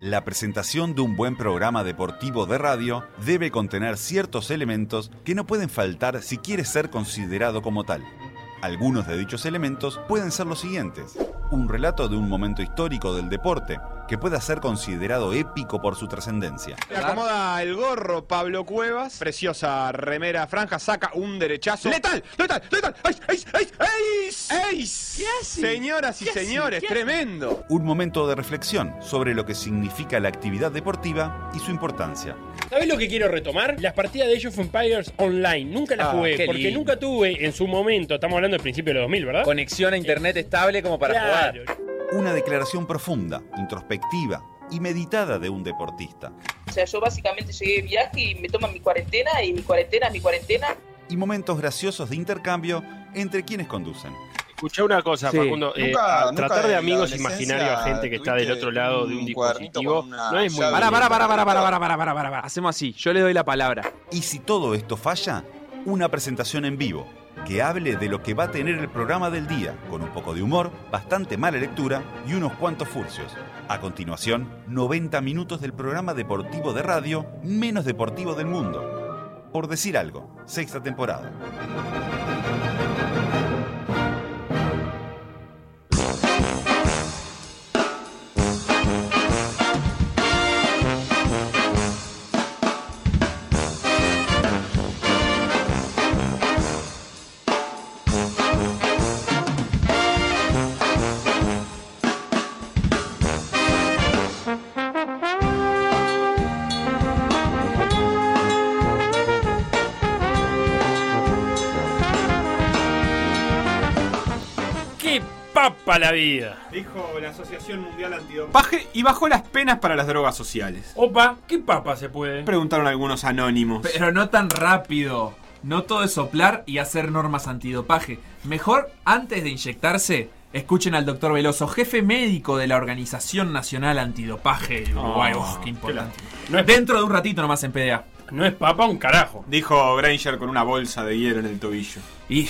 La presentación de un buen programa deportivo de radio debe contener ciertos elementos que no pueden faltar si quiere ser considerado como tal. Algunos de dichos elementos pueden ser los siguientes. Un relato de un momento histórico del deporte, que pueda ser considerado épico por su trascendencia. Le acomoda el gorro Pablo Cuevas. Preciosa remera franja, saca un derechazo. ¡Letal! ¡Letal! ¡Letal! ¡Ace! ¡Ace! ¡Ace! ¡Ace! Señoras y señores, tremendo. Un momento de reflexión sobre lo que significa la actividad deportiva y su importancia. ¿Sabes lo que quiero retomar? Las partidas de Age of Empires online. Nunca las Ah, jugué, porque lindo. nunca tuve en su momento, estamos hablando del principio de los 2000, ¿verdad? Conexión a internet estable como para Claro. jugar. Una declaración profunda, introspectiva y meditada de un deportista. O sea, yo básicamente llegué de viaje y me toman mi cuarentena y mi cuarentena es mi cuarentena. Y momentos graciosos de intercambio entre quienes conducen. Escuché una cosa. Facundo. Eh, tratar de amigos imaginarios a gente que está del otro lado de un dispositivo no es muy. Pará, pará, pará, pará, pará, pará, pará, pará. Hacemos así. Yo le doy la palabra. Y si todo esto falla, una presentación en vivo que hable de lo que va a tener el programa del día, con un poco de humor, bastante mala lectura y unos cuantos furcios. A continuación, 90 minutos del programa deportivo de radio menos deportivo del mundo. Por decir algo, sexta temporada. La vida! Dijo la Asociación Mundial Antidopaje y bajó las penas para las drogas sociales. Opa, ¿qué papa se puede? Preguntaron algunos anónimos. Pero no tan rápido. No todo es soplar y hacer normas antidopaje. Mejor, antes de inyectarse, escuchen al doctor Veloso, jefe médico de la Organización Nacional Antidopaje del Uruguay. Oh, Uf, qué importante. No es, Dentro de un ratito nomás en PDA. no es papa un carajo. Dijo Granger con una bolsa de hielo en el tobillo. Y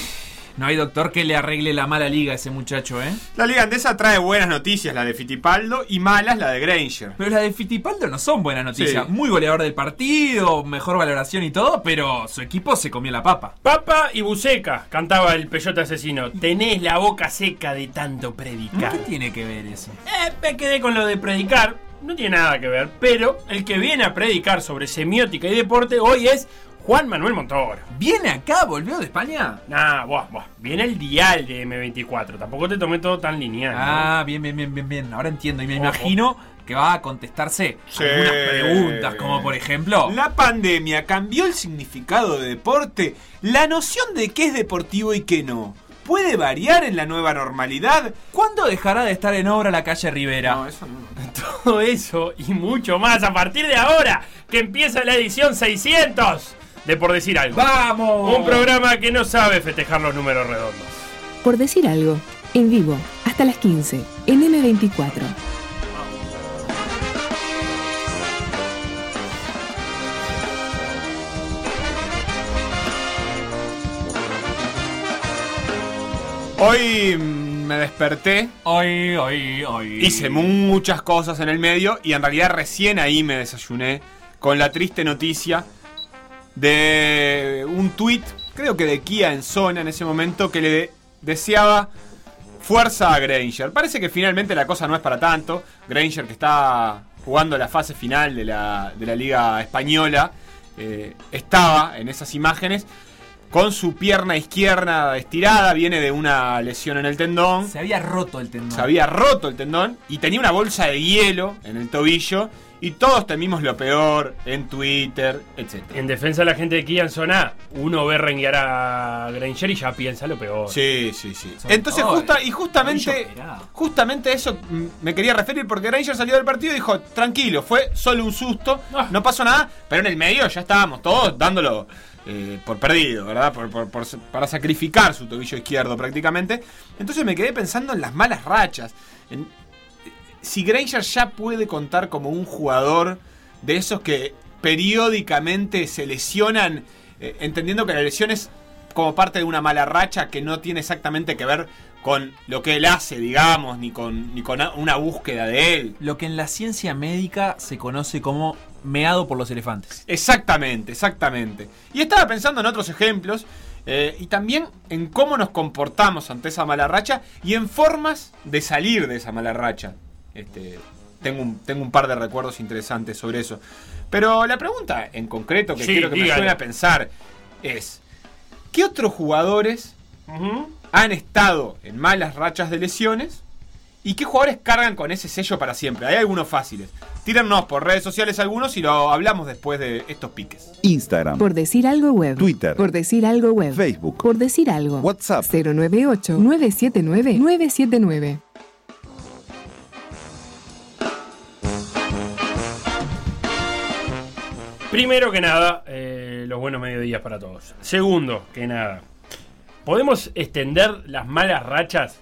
no hay doctor que le arregle la mala liga a ese muchacho, ¿eh? La Liga Andesa trae buenas noticias, la de Fittipaldo, y malas, la de Granger. Pero las de Fittipaldo no son buenas noticias. Sí. Muy goleador del partido, mejor valoración y todo, pero su equipo se comió la papa. Papa y buceca, cantaba el peyote asesino. Tenés la boca seca de tanto predicar. ¿Qué tiene que ver eso? Eh, me quedé con lo de predicar. No tiene nada que ver, pero el que viene a predicar sobre semiótica y deporte hoy es Juan Manuel Montoro. ¿Viene acá? ¿Volvió de España? Nah, buah, buah. Viene el dial de M24. Tampoco te tomé todo tan lineal. ¿no? Ah, bien, bien, bien, bien, bien. Ahora entiendo. Y me Ojo. imagino que va a contestarse Sí. algunas preguntas, como por ejemplo. La pandemia cambió el significado de deporte, la noción de qué es deportivo y qué no. ¿Puede variar en la nueva normalidad? ¿Cuándo dejará de estar en obra la calle Rivera? eso no. Todo eso y mucho más a partir de ahora, que empieza la edición 600 de Por Decir Algo. ¡Vamos! Un programa que no sabe festejar los números redondos. Por decir algo, en vivo, hasta las 15, en M24. Hoy me desperté, Hoy, hoy, hoy. hice muchas cosas en el medio y en realidad recién ahí me desayuné con la triste noticia de un tweet, creo que de Kia en zona en ese momento, que le de- deseaba fuerza a Granger. Parece que finalmente la cosa no es para tanto. Granger que está jugando la fase final de la, de la Liga Española, eh, estaba en esas imágenes con su pierna izquierda estirada, viene de una lesión en el tendón. Se había roto el tendón. Se había roto el tendón y tenía una bolsa de hielo en el tobillo. Y todos temimos lo peor en Twitter, etc. En defensa de la gente de Kian Zona, uno ve renguear a Granger y ya piensa lo peor. Sí, sí, sí. Entonces, justa, y justamente, justamente eso me quería referir porque Granger salió del partido y dijo, tranquilo, fue solo un susto, Ah. no pasó nada, pero en el medio ya estábamos todos dándolo eh, por perdido, ¿verdad? Por- para sacrificar su tobillo izquierdo prácticamente. Entonces me quedé pensando en las malas rachas. Si Granger ya puede contar como un jugador de esos que periódicamente se lesionan, eh, entendiendo que la lesión es como parte de una mala racha que no tiene exactamente que ver con lo que él hace, digamos, ni con, ni con una búsqueda de él. Lo que en la ciencia médica se conoce como meado por los elefantes. Exactamente, exactamente. Y estaba pensando en otros ejemplos eh, y también en cómo nos comportamos ante esa mala racha y en formas de salir de esa mala racha. Este, tengo, un, tengo un par de recuerdos interesantes sobre eso. Pero la pregunta en concreto que Sí, quiero que me suene a pensar es, ¿qué otros jugadores han estado en malas rachas de lesiones? ¿Y qué jugadores cargan con ese sello para siempre? Hay algunos fáciles. Tírennos por redes sociales algunos y lo hablamos después de estos piques. Instagram, Por decir algo web. Twitter. Por decir algo web. Facebook. Por decir algo. WhatsApp. 098-979-979. Primero que nada, eh, los buenos mediodías para todos. Segundo que nada, ¿podemos extender las malas rachas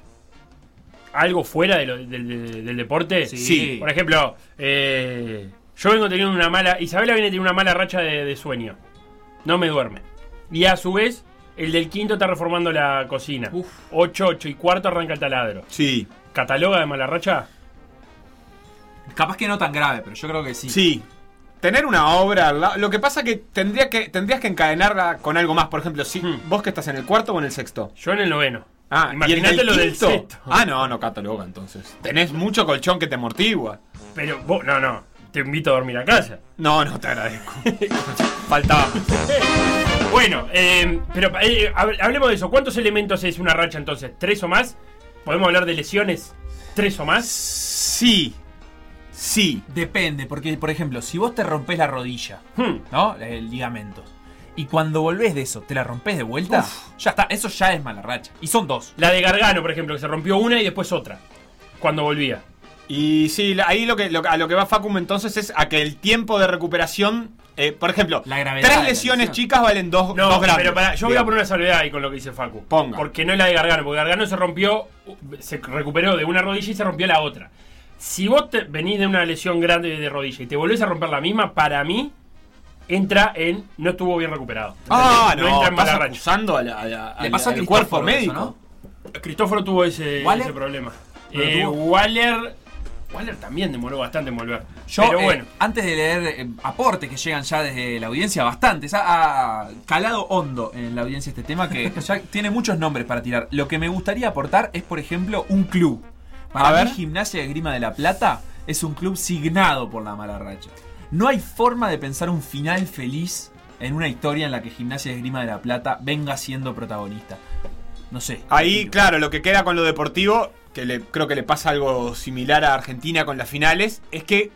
algo fuera de lo- del, deporte? Sí. Por ejemplo, eh, yo vengo teniendo una mala. Isabela viene teniendo una mala racha de, de sueño. No me duerme. Y a su vez, el del quinto está reformando la cocina. Uf. 8, 8 y cuarto arranca el taladro. Sí, ¿Cataloga de mala racha? Capaz que no tan grave, pero yo creo que sí. sí. Tener una obra, al lado- lo que pasa que, tendría que tendrías que encadenarla con algo más. Por ejemplo, si Hmm. vos que estás en el cuarto o en el sexto. Yo en el noveno. Ah, ¿y el Imagínate lo del sexto. Ah, no, no cataloga entonces. Tenés mucho colchón que te amortigua. Pero vos, no, no. Te invito a dormir a casa. No, no te agradezco. Faltaba. Bueno, eh, pero eh, hab- hablemos de eso. ¿Cuántos elementos es una racha entonces? ¿Tres o más? ¿Podemos hablar de lesiones? ¿Tres o más? Sí. Sí. Depende, porque por ejemplo, si vos te rompes la rodilla, Hmm. ¿no? El ligamento. Y cuando volvés de eso, te la rompes de vuelta, ya está, eso ya es mala racha. Y son dos. La de Gargano, por ejemplo, que se rompió una y después otra. Cuando volvía. Y sí, ahí lo que, lo- a lo que va Facum entonces es a que el tiempo de recuperación. eh, por ejemplo, La gravedad tres la lesiones chicas valen dos, No, dos pero pará, yo voy a poner una salvedad ahí con lo que dice Facu. Ponga. Porque no es la de Gargano, porque Gargano se rompió, se recuperó de una rodilla y se rompió la otra. Si vos te venís de una lesión grande de rodilla y te volvés a romper la misma, para mí entra en no estuvo bien recuperado. Ah, no, entra en mala racha. acusando a la- a la- Le al- pasó a al cuerpo eso, médico. ¿no? Cristóforo tuvo ese, ¿Waller? ese problema. ¿No Eh, tuvo? Waller, Waller también demoró bastante en volver. Yo, Pero eh, bueno, antes de leer eh, aportes que llegan ya desde la audiencia, bastantes, ha, ha calado hondo en la audiencia este tema que ya tiene muchos nombres para tirar. Lo que me gustaría aportar es, por ejemplo, un club. Para A mí, ver. Gimnasia de Grima de la Plata es un club signado por la mala racha. No hay forma de pensar un final feliz en una historia en la que Gimnasia de Grima de la Plata venga siendo protagonista. No sé. Ahí, claro, lo que queda con lo deportivo, que le, creo que le pasa algo similar a Argentina con las finales, es que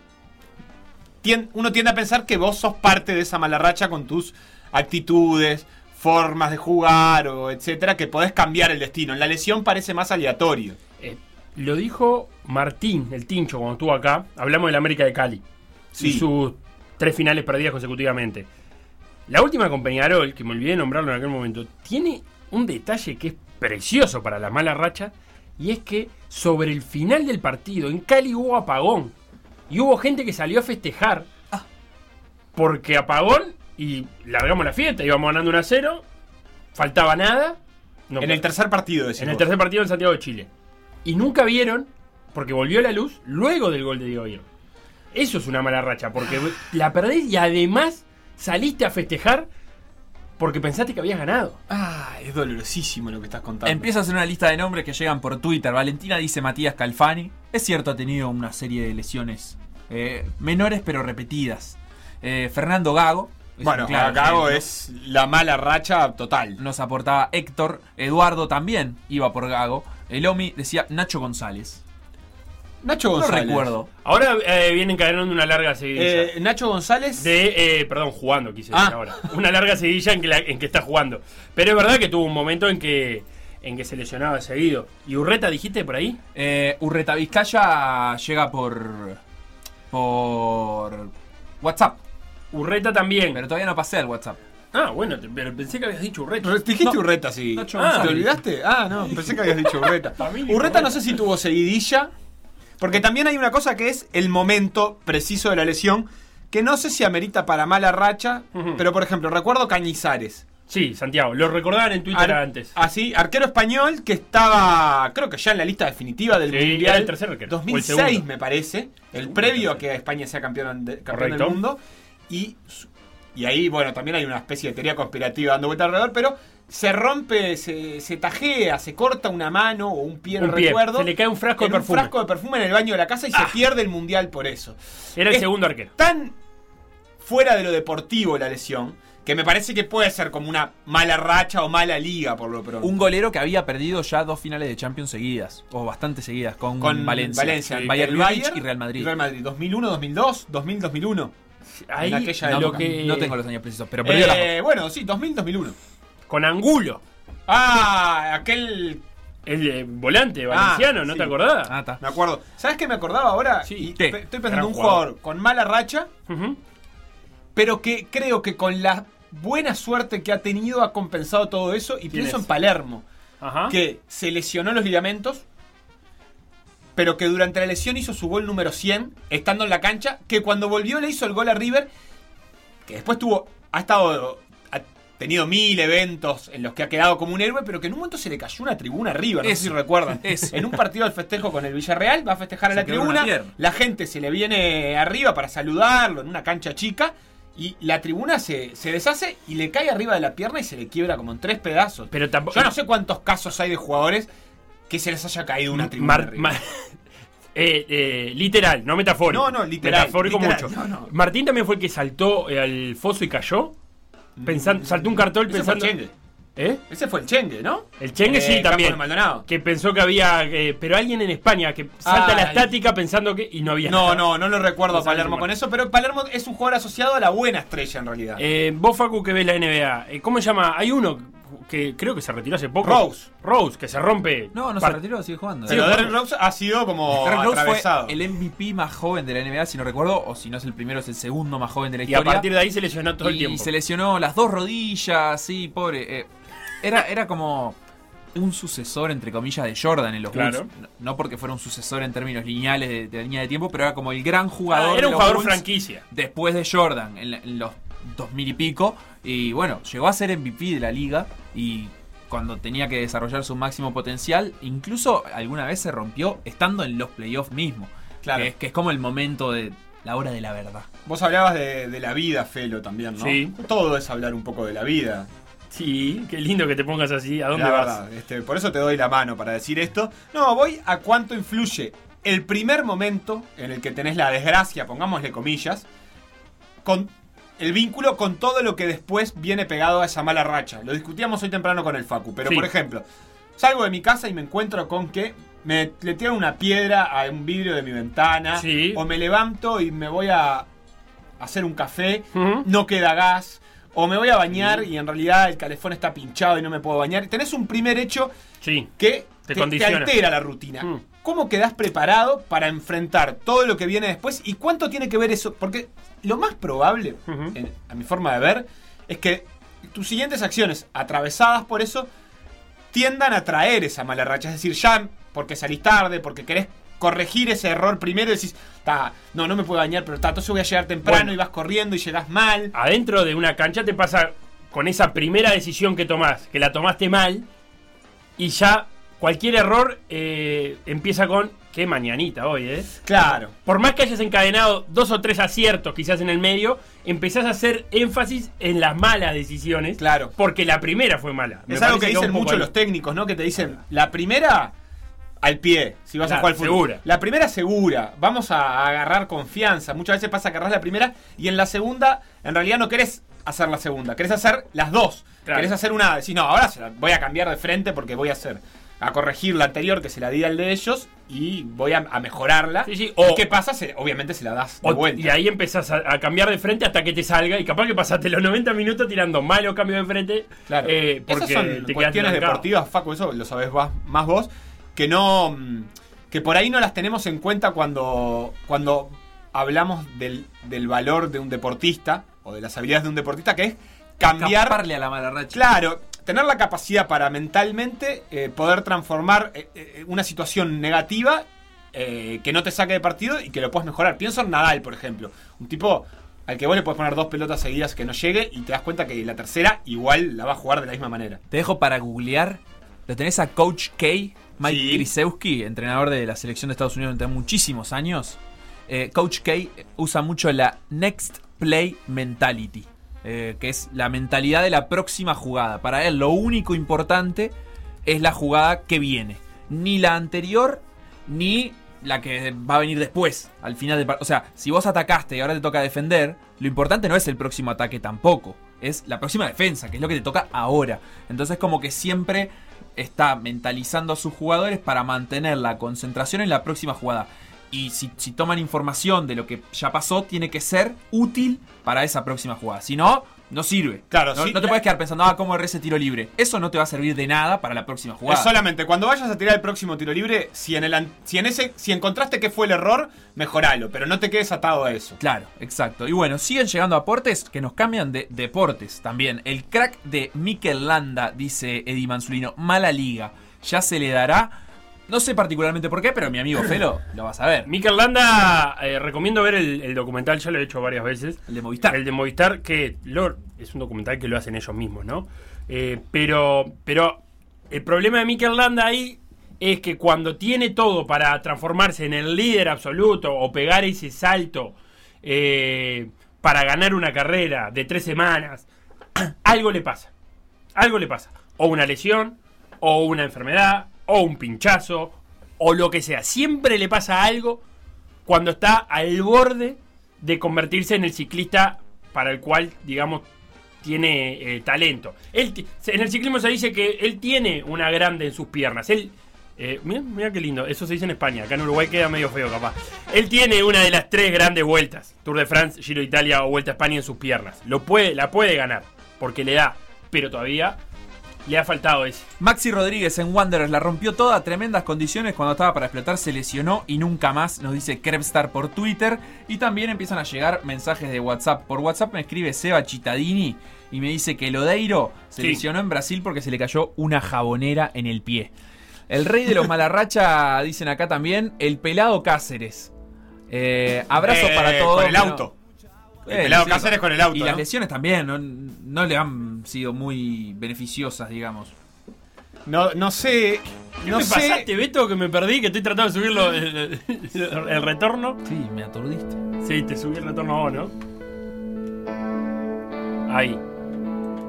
tien- uno tiende a pensar que vos sos parte de esa mala racha con tus actitudes, formas de jugar o etcétera, que podés cambiar el destino. En la lesión parece más aleatorio. eh, lo dijo Martín, el Tincho, cuando estuvo acá. Hablamos del América de Cali. Sí. Y sus tres finales perdidas consecutivamente. La última con Peñarol, que me olvidé de nombrarlo en aquel momento, tiene un detalle que es precioso para la mala racha. Y es que sobre el final del partido, en Cali hubo apagón. Y hubo gente que salió a festejar. Porque apagón y largamos la fiesta. Íbamos ganando 1 a 0. Faltaba nada. No, en el tercer partido, en el tercer partido en Santiago de Chile. Y nunca vieron, porque volvió la luz luego del gol de Diego Hierro. Eso es una mala racha, porque la perdés y además saliste a festejar porque pensaste que habías ganado. Ah, es dolorosísimo lo que estás contando. Empieza a hacer una lista de nombres que llegan por Twitter. Valentina dice Matías Calfani. Es cierto, ha tenido una serie de lesiones eh, menores pero repetidas. Eh, Fernando Gago. es bueno, claro Gago es la mala racha total. Nos aportaba Héctor. Eduardo también iba por Gago. El Omi decía Nacho González. Nacho No González. recuerdo. Ahora eh, vienen encadenando una larga seguidilla. Eh, Nacho González. de, eh, perdón, jugando, quise decir Ah. ahora. Una larga seguidilla en que, la- en que está jugando. Pero es verdad que tuvo un momento en que, en que se lesionaba seguido. ¿Y Urreta dijiste por ahí? Eh, Urreta Vizcaya llega por. por. WhatsApp. Urreta también. Pero todavía no pasé al WhatsApp. Ah, bueno, pero pensé que habías dicho Urreta. Re- Dijiste No. Urreta, sí. Nacho Ah. ¿Te olvidaste? Ah, no, pensé que habías dicho Urreta. Urreta no sé si tuvo seguidilla. Porque también hay una cosa que es el momento preciso de la lesión. Que no sé si amerita para mala racha. Pero por ejemplo, recuerdo Cañizares. Sí, Santiago, lo recordaban en Twitter Ar- antes. Así, arquero español que estaba, creo que ya en la lista definitiva del Sí, Mundial. el tercer arquero, o el 2006, segundo. me parece. El previo a que España sea campeón, de- campeón del mundo. Y, y ahí, bueno, también hay una especie de teoría conspirativa dando vuelta alrededor, pero se rompe, se, se tajea, se corta una mano o un pie, no Un pie, recuerdo. se le cae un frasco de perfume. Un frasco de perfume en el baño de la casa y se pierde el Mundial por eso. Era el es segundo arquero. Tan fuera de lo deportivo la lesión, que me parece que puede ser como una mala racha o mala liga por lo pronto. Un golero que había perdido ya dos finales de Champions seguidas, o bastante seguidas, con, con Valencia. Valencia, Sí. el Bayern Bayern Múnich y Real Madrid. y Real Madrid, 2001, 2002, 2000, 2001. Ahí en aquella No, época. que no tengo los años precisos, pero perdió las dos. Eh, bueno, sí, 2000, 2001. Con Angulo, Ah, aquel el eh, volante Ah, valenciano, ¿no sí. te acordás? Ah, está. me acuerdo. ¿Sabes qué me acordaba ahora? Sí. Estoy pensando en un jugador. jugador con mala racha, pero que creo que con la buena suerte que ha tenido ha compensado todo eso y pienso es? en Palermo. Ajá. que se lesionó los ligamentos, pero que durante la lesión hizo su gol número 100, estando en la cancha, que cuando volvió le hizo el gol a River, que después tuvo, ha estado, tenido mil eventos en los que ha quedado como un héroe, pero que en un momento se le cayó una tribuna a River, no sé si recuerdan. En un partido del festejo con el Villarreal, va a festejar a Se la tribuna, la gente se le viene arriba para saludarlo en una cancha chica. Y la tribuna se, se deshace y le cae arriba de la pierna y se le quiebra como en tres pedazos. Pero tampoco. Yo no sé cuántos casos hay de jugadores que se les haya caído una tribuna. Mar- arriba. eh, eh, literal, no metafórico. No, no, literal, Metafórico literal, mucho. no, no. Martín también fue el que saltó eh, al foso y cayó. Pensando, saltó un cartón Ese fue el pensando. Chengue. ¿Eh? Ese fue el Chengue, ¿no? El Chengue Eh, sí Campo también. de Maldonado. Que pensó que había. eh, pero alguien en España que salta la estática pensando que. Y no había. No, nada. no, no lo recuerdo a Palermo con eso, pero Palermo es un jugador asociado a la buena estrella en realidad. Eh, vos, Facu, que ves la NBA. eh, ¿Cómo se llama? Hay uno que creo que se retiró hace poco. Rose. Rose, que se rompe. No, no se retiró, sigue jugando. pero sí, Derrick. Rose ha sido como Derrick Rose atravesado. fue el MVP más joven de la NBA, si no recuerdo, o si no es el primero, es el segundo más joven de la Y a historia. partir de ahí se lesionó todo el y tiempo. se lesionó las dos rodillas, sí, pobre. eh, era, era como un sucesor, entre comillas, de Jordan en los Claro. Bulls. No, porque fuera un sucesor en términos lineales de, de línea de tiempo, pero era como el gran jugador. Ah, era de un los jugador Bulls franquicia. Después de Jordan, en, en los 2000 y pico. Y bueno, llegó a ser MVP de la liga y cuando tenía que desarrollar su máximo potencial, incluso alguna vez se rompió estando en los playoffs mismo. Claro. Que, es- que es como el momento de la hora de la verdad. Vos hablabas de, de la vida, Felo, también, ¿no? Sí. Todo es hablar un poco de la vida. Sí, qué lindo que te pongas así. ¿A dónde La vas? verdad, este, por eso te doy la mano para decir esto. No, voy a cuánto influye el primer momento en el que tenés la desgracia, pongámosle comillas, con el vínculo con todo lo que después viene pegado a esa mala racha. Lo discutíamos hoy temprano con el Facu, pero Sí. por ejemplo, salgo de mi casa y me encuentro con que me le tiran una piedra a un vidrio de mi ventana, Sí. o me levanto y me voy a hacer un café, no queda gas, o me voy a bañar y en realidad el calefón está pinchado y no me puedo bañar. Tenés un primer hecho Sí. que Te te, altera la rutina. Mm. ¿Cómo quedás preparado para enfrentar todo lo que viene después y cuánto tiene que ver eso? Porque lo más probable, en- a mi forma de ver, es que tus siguientes acciones atravesadas por eso tiendan a traer esa mala racha. Es decir, ya porque salís tarde, porque querés corregir ese error primero y decís, "Ta, no, no me puedo bañar, pero ta, entonces voy a llegar temprano Bueno. y vas corriendo y llegás mal. Adentro de una cancha te pasa con esa primera decisión que tomás, que la tomaste mal, y ya cualquier error eh, empieza con qué mañanita hoy, ¿eh? Claro. Por más que hayas encadenado dos o tres aciertos quizás en el medio, empezás a hacer énfasis en las malas decisiones. Claro. Porque la primera fue mala. Me es algo que dicen un poco mucho ahí. los técnicos, ¿no? Que te dicen, la primera al pie, si vas a jugar al fútbol. segura. La primera segura, vamos a agarrar confianza. Muchas veces pasa que agarrás la primera y en la segunda, en realidad no querés hacer la segunda, querés hacer las dos. Claro. Querés hacer una, decís, no, ahora voy a cambiar de frente porque voy a hacer, a corregir la anterior que se la di al de ellos y voy a, a mejorarla. Sí, sí, ¿Y o- ¿Qué pasa? Se- obviamente se la das de O- vuelta. y ahí empezás a, a cambiar de frente hasta que te salga y capaz que pasaste los 90 minutos tirando malo cambio de frente. Claro. eh, Esas porque son te quedaste cuestiones deportivas, Facu, eso lo sabés más, más vos, que no. mm, que por ahí no las tenemos en cuenta cuando. cuando hablamos del, del valor de un deportista, o de las habilidades de un deportista, que es cambiar. Escaparle a la mala racha. Claro, tener la capacidad para mentalmente eh, poder transformar eh, eh, una situación negativa eh, que no te saque de partido y que lo puedas mejorar. Pienso en Nadal, por ejemplo. Un tipo. al que vos le puedes poner dos pelotas seguidas que no llegue y te das cuenta que la tercera igual la va a jugar de la misma manera. Te dejo para googlear. Lo tenés a Coach K, Mike Sí. Krzyzewski, entrenador de la selección de Estados Unidos durante muchísimos años. Coach K usa mucho la Next Play Mentality, eh, que es la mentalidad de la próxima jugada. Para él, lo único importante es la jugada que viene. Ni la anterior, ni la que va a venir después, al final del. O sea, si vos atacaste y ahora te toca defender, lo importante no es el próximo ataque tampoco. Es la próxima defensa, que es lo que te toca ahora. Entonces como que siempre está mentalizando a sus jugadores para mantener la concentración en la próxima jugada. Y si, si toman información de lo que ya pasó, tiene que ser útil para esa próxima jugada. Si no, no sirve. Claro, no, sí. no te puedes quedar pensando, ah, cómo erré ese tiro libre. Eso no te va a servir de nada para la próxima jugada. Es solamente cuando vayas a tirar el próximo tiro libre, si en el si en ese si encontraste que fue el error, mejoralo, pero no te quedes atado a eso. Claro, exacto. Y bueno, siguen llegando aportes que nos cambian de deportes también. El crack de Mikel Landa, dice Eddie Mansulino, mala liga. Ya se le dará. No sé particularmente por qué, pero mi amigo Felo lo va a saber. Mikel Landa, eh, recomiendo ver el, el documental, ya lo he hecho varias veces. El de Movistar. El de Movistar, que lo- es un documental que lo hacen ellos mismos, ¿no? Eh, pero, pero el problema de Mikel Landa ahí es que cuando tiene todo para transformarse en el líder absoluto o pegar ese salto eh, para ganar una carrera de tres semanas, algo le pasa. Algo le pasa. O una lesión, o una enfermedad, o un pinchazo, o lo que sea. Siempre le pasa algo cuando está al borde de convertirse en el ciclista para el cual, digamos, tiene eh, talento. Él, en el ciclismo se dice que él tiene una grande en sus piernas. Él, eh, mira, mira qué lindo, eso se dice en España, acá en Uruguay queda medio feo capaz. Él tiene una de las tres grandes vueltas, Tour de France, Giro de Italia o Vuelta a España en sus piernas. Lo puede, la puede ganar, porque le da, pero todavía le ha faltado ese. Maxi Rodríguez en Wanderers la rompió toda, tremendas condiciones cuando estaba para explotar, se lesionó y nunca más, nos dice Krebstar por Twitter. Y también empiezan a llegar mensajes de WhatsApp. Por WhatsApp me escribe Seba Chitadini y me dice que Lodeiro se Sí. lesionó en Brasil porque se le cayó una jabonera en el pie. El rey de los malarracha, dicen acá también, el pelado Cáceres. Eh, abrazo Eh, para todos. Con el auto. El Eh, pelado Cáceres con el auto. Y las lesiones también, no, no le han sido muy beneficiosas, digamos. No, no sé. ¿Qué No me sé. pasaste, Beto, que me perdí? Que estoy tratando de subirlo el, el- el retorno. Sí, me aturdiste. Sí, te subí el retorno a vos, ¿no? Ahí.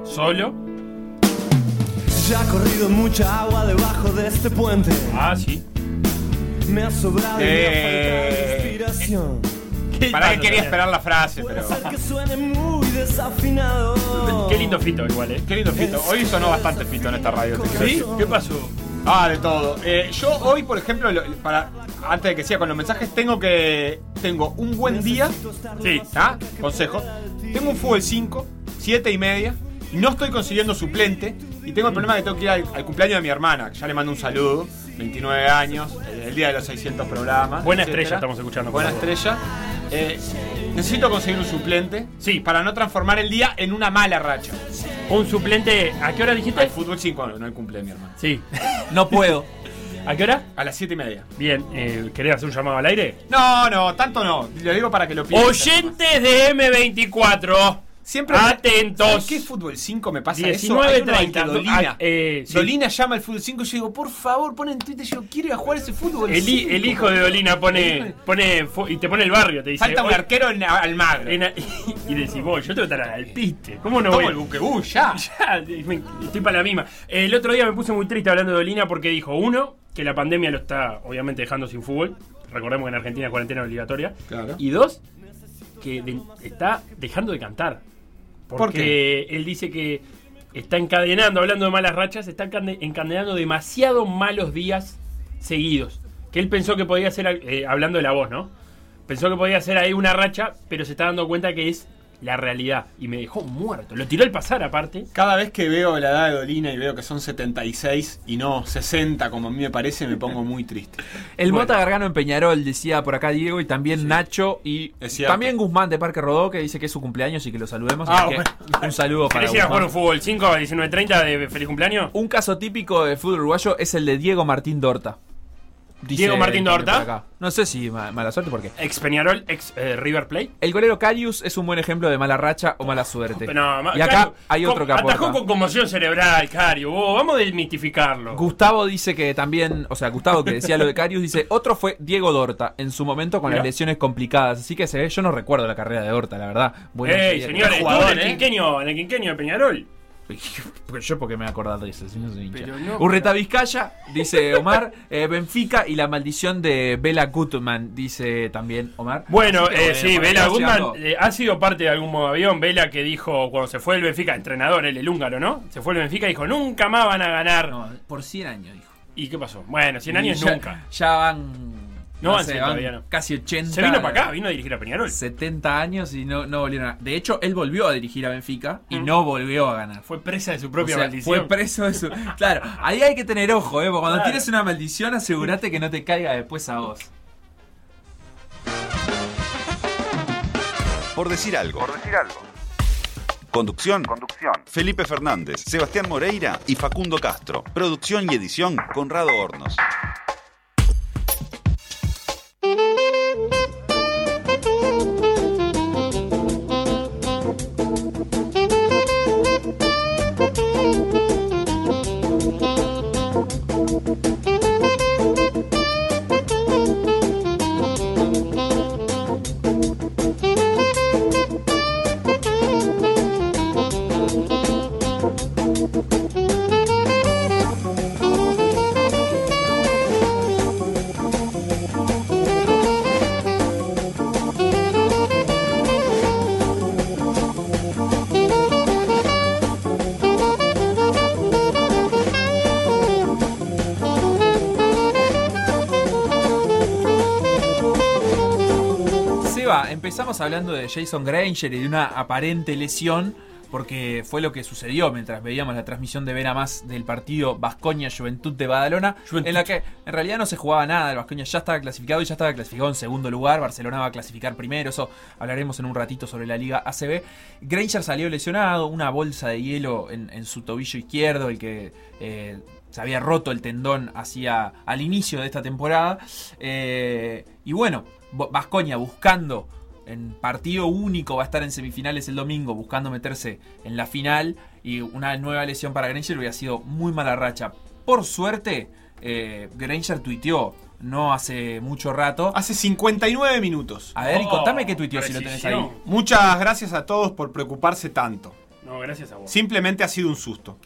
Solo. Ya ha corrido mucha agua debajo de este puente. Ah, sí. Me ha sobrado y me ha faltado Eh, inspiración. ¿Qué Para que quería esperar la frase, pero. ser que suene muy desafinado. Qué lindo fito igual, ¿eh? Qué lindo Fito. Hoy sonó bastante Fito en esta radio. te ¿Sí? ¿Qué pasó? Ah, de todo. Eh, yo hoy, por ejemplo, lo- para antes de que siga con los mensajes, tengo que. Tengo un buen día. Sí. ¿Ah? Consejo. Tengo un fútbol 5, 7 y media. Y no estoy consiguiendo suplente. Y tengo el problema que tengo que ir al, al cumpleaños de mi hermana. que Ya le mando un saludo. 29 años. El, el día de los 600 programas. Buena etcétera. estrella estamos escuchando, Buena favor. estrella. Eh, necesito conseguir un suplente. Sí. Para no transformar el día en una mala racha. Un suplente. ¿A qué hora dijiste? El fútbol 5 no, no el cumple mi hermana. Sí. No puedo. ¿A qué hora? A las 7 y media. Bien, eh, ¿querés hacer un llamado al aire? No, no, tanto no. Lo digo para que lo piensen. Oyentes de M24. Siempre Atentos. ¿Sabes qué fútbol 5 me pasa 19.30. eso? Hay uno al que Dolina. Ah, eh, sí. Dolina llama al fútbol 5 y yo digo, por favor, pon en Twitter, yo quiero ir a jugar ese fútbol El, hi- 5. el hijo de Dolina pone, pone y te pone el barrio, te dice. Falta un "Oye, arquero en Almagro. en- y decís, vos, yo tengo que estar al piste. ¿Cómo no voy? el buquebú, ya. Ya, estoy para la misma. El otro día me puse muy triste hablando de Dolina porque dijo, uno, que la pandemia lo está obviamente dejando sin fútbol. Recordemos que en Argentina es cuarentena obligatoria. Claro. Y dos, que de- está dejando de cantar. Porque él dice que está encadenando, hablando de malas rachas, está encade- encadenando demasiado malos días seguidos. Que él pensó que podía ser, eh, hablando de la voz, ¿no? Pensó que podía ser ahí una racha, pero se está dando cuenta que es la realidad. Y me dejó muerto. Lo tiró al pasar aparte. Cada vez que veo la edad de Dolina y veo que son 76 y no 60 como a mí me parece, me pongo muy triste. El Bueno. Mota Gargano en Peñarol decía por acá Diego y también Nacho y también Guzmán de Parque Rodó que dice que es su cumpleaños y que lo saludemos. Ah, bueno. un saludo para ¿Querés ir a jugar Guzmán. un fútbol 5 a 19.30 de feliz cumpleaños? Un caso típico de fútbol uruguayo es el de Diego Martín Dorta. Dice Diego Martín Dorta. No sé si ma- mala suerte porque. Ex Peñarol, ex eh, River Plate. El golero Carius es un buen ejemplo de mala racha o mala suerte. No, ma- y acá hay otro que con- Atajó con conmoción cerebral, Cario. vos, vamos a desmitificarlo. Gustavo dice que también, o sea, Gustavo que decía lo de Carius, dice, otro fue Diego Dorta, en su momento con Mirá. las lesiones complicadas. Así que se ve, yo no recuerdo la carrera de Dorta, la verdad. Bueno, Ey, señores, estuvo jugador, en el ¿eh? quinquenio, en el quinquenio de Peñarol. Yo porque me he acordado de eso, si no soy hincha. Pero no, Urreta Vizcaya, dice Omar, eh, Benfica y la maldición de Bela Gutman, dice también Omar. Bueno, que, eh, sí, Vela va Gutman eh, ha sido parte de algún modo avión. Vela que dijo cuando se fue el Benfica, entrenador, él, el húngaro, ¿no? Se fue el Benfica y dijo, nunca más van a ganar. No, por 100 años, dijo. ¿Y qué pasó? Bueno, 100 Y años ya, nunca. Ya van. No van sé, 100 todavía, no. Casi 80. Se vino para acá, vino a dirigir a Peñarol. 70 años y no, no volvieron a. De hecho, él volvió a dirigir a Benfica y Mm. no volvió a ganar. Fue presa de su propia O sea, maldición. Fue preso de su. Claro, ahí hay que tener ojo, ¿eh? Porque cuando Claro. tienes una maldición, asegúrate que no te caiga después a vos. Por decir algo. Conducción. Felipe Fernández, Sebastián Moreira y Facundo Castro. Producción y edición Conrado Hornos. Empezamos hablando de Jason Granger y de una aparente lesión. Porque fue lo que sucedió mientras veíamos la transmisión de Vera Más del partido Vascoña Juventud de Badalona, Juventud. en la que en realidad no se jugaba nada. El Vascoña ya estaba clasificado y ya estaba clasificado en segundo lugar. Barcelona va a clasificar primero. Eso hablaremos en un ratito sobre la Liga ACB. Granger salió lesionado, una bolsa de hielo en, en su tobillo izquierdo, el que eh, se había roto el tendón hacia al inicio de esta temporada. Eh, y bueno, Vascoña buscando en partido único, va a estar en semifinales el domingo, buscando meterse en la final. Y una nueva lesión para Granger hubiera sido muy mala racha. Por suerte, eh, Granger tuiteó no hace mucho rato. Hace 59 minutos. A ver, y Oh, contame qué tuiteó si lo tenés ahí. Muchas gracias a todos por preocuparse tanto. No, gracias a vos. Simplemente ha sido un susto.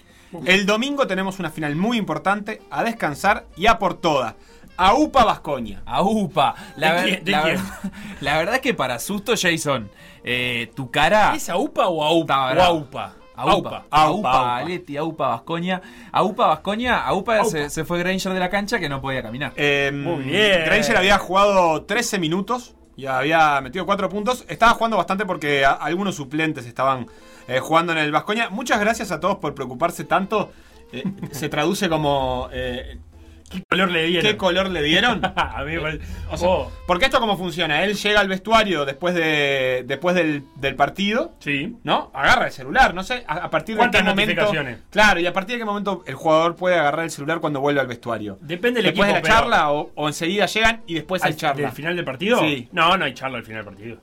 El domingo tenemos una final muy importante, a descansar y a por todas. A UPA Vascoña. Aupa. La, ¿De ver- la verdad- la verdad es que para susto, Jason, eh, tu cara. ¿Es AUPA o AUPA? O. AUPA. Aupa, Aupa. Aupa, Aupa. Aleti, Aupa, Vascoña. Aupa, Vascoña, Aupa, Aupa. Se, se fue Granger de la cancha que no podía caminar. Eh, Muy bien. Granger había jugado 13 minutos y había metido 4 puntos. Estaba jugando bastante porque a- algunos suplentes estaban eh, jugando en el Vascoña. Muchas gracias a todos por preocuparse tanto. Eh, se traduce como eh, ¿Qué color le dieron? ¿qué color le dieron? a mí me parece- O sea, Oh, Porque esto cómo funciona, él llega al vestuario después de después del, del partido, sí. ¿no? Agarra el celular, no sé, a, a partir de ¿Cuántas qué momento. notificaciones? Claro, y a partir de qué momento el jugador puede agarrar el celular cuando vuelve al vestuario. Depende del después equipo. de la charla o, o enseguida llegan y después hay ¿Al charla. ¿Del final del partido? Sí. No, no hay charla al final del partido.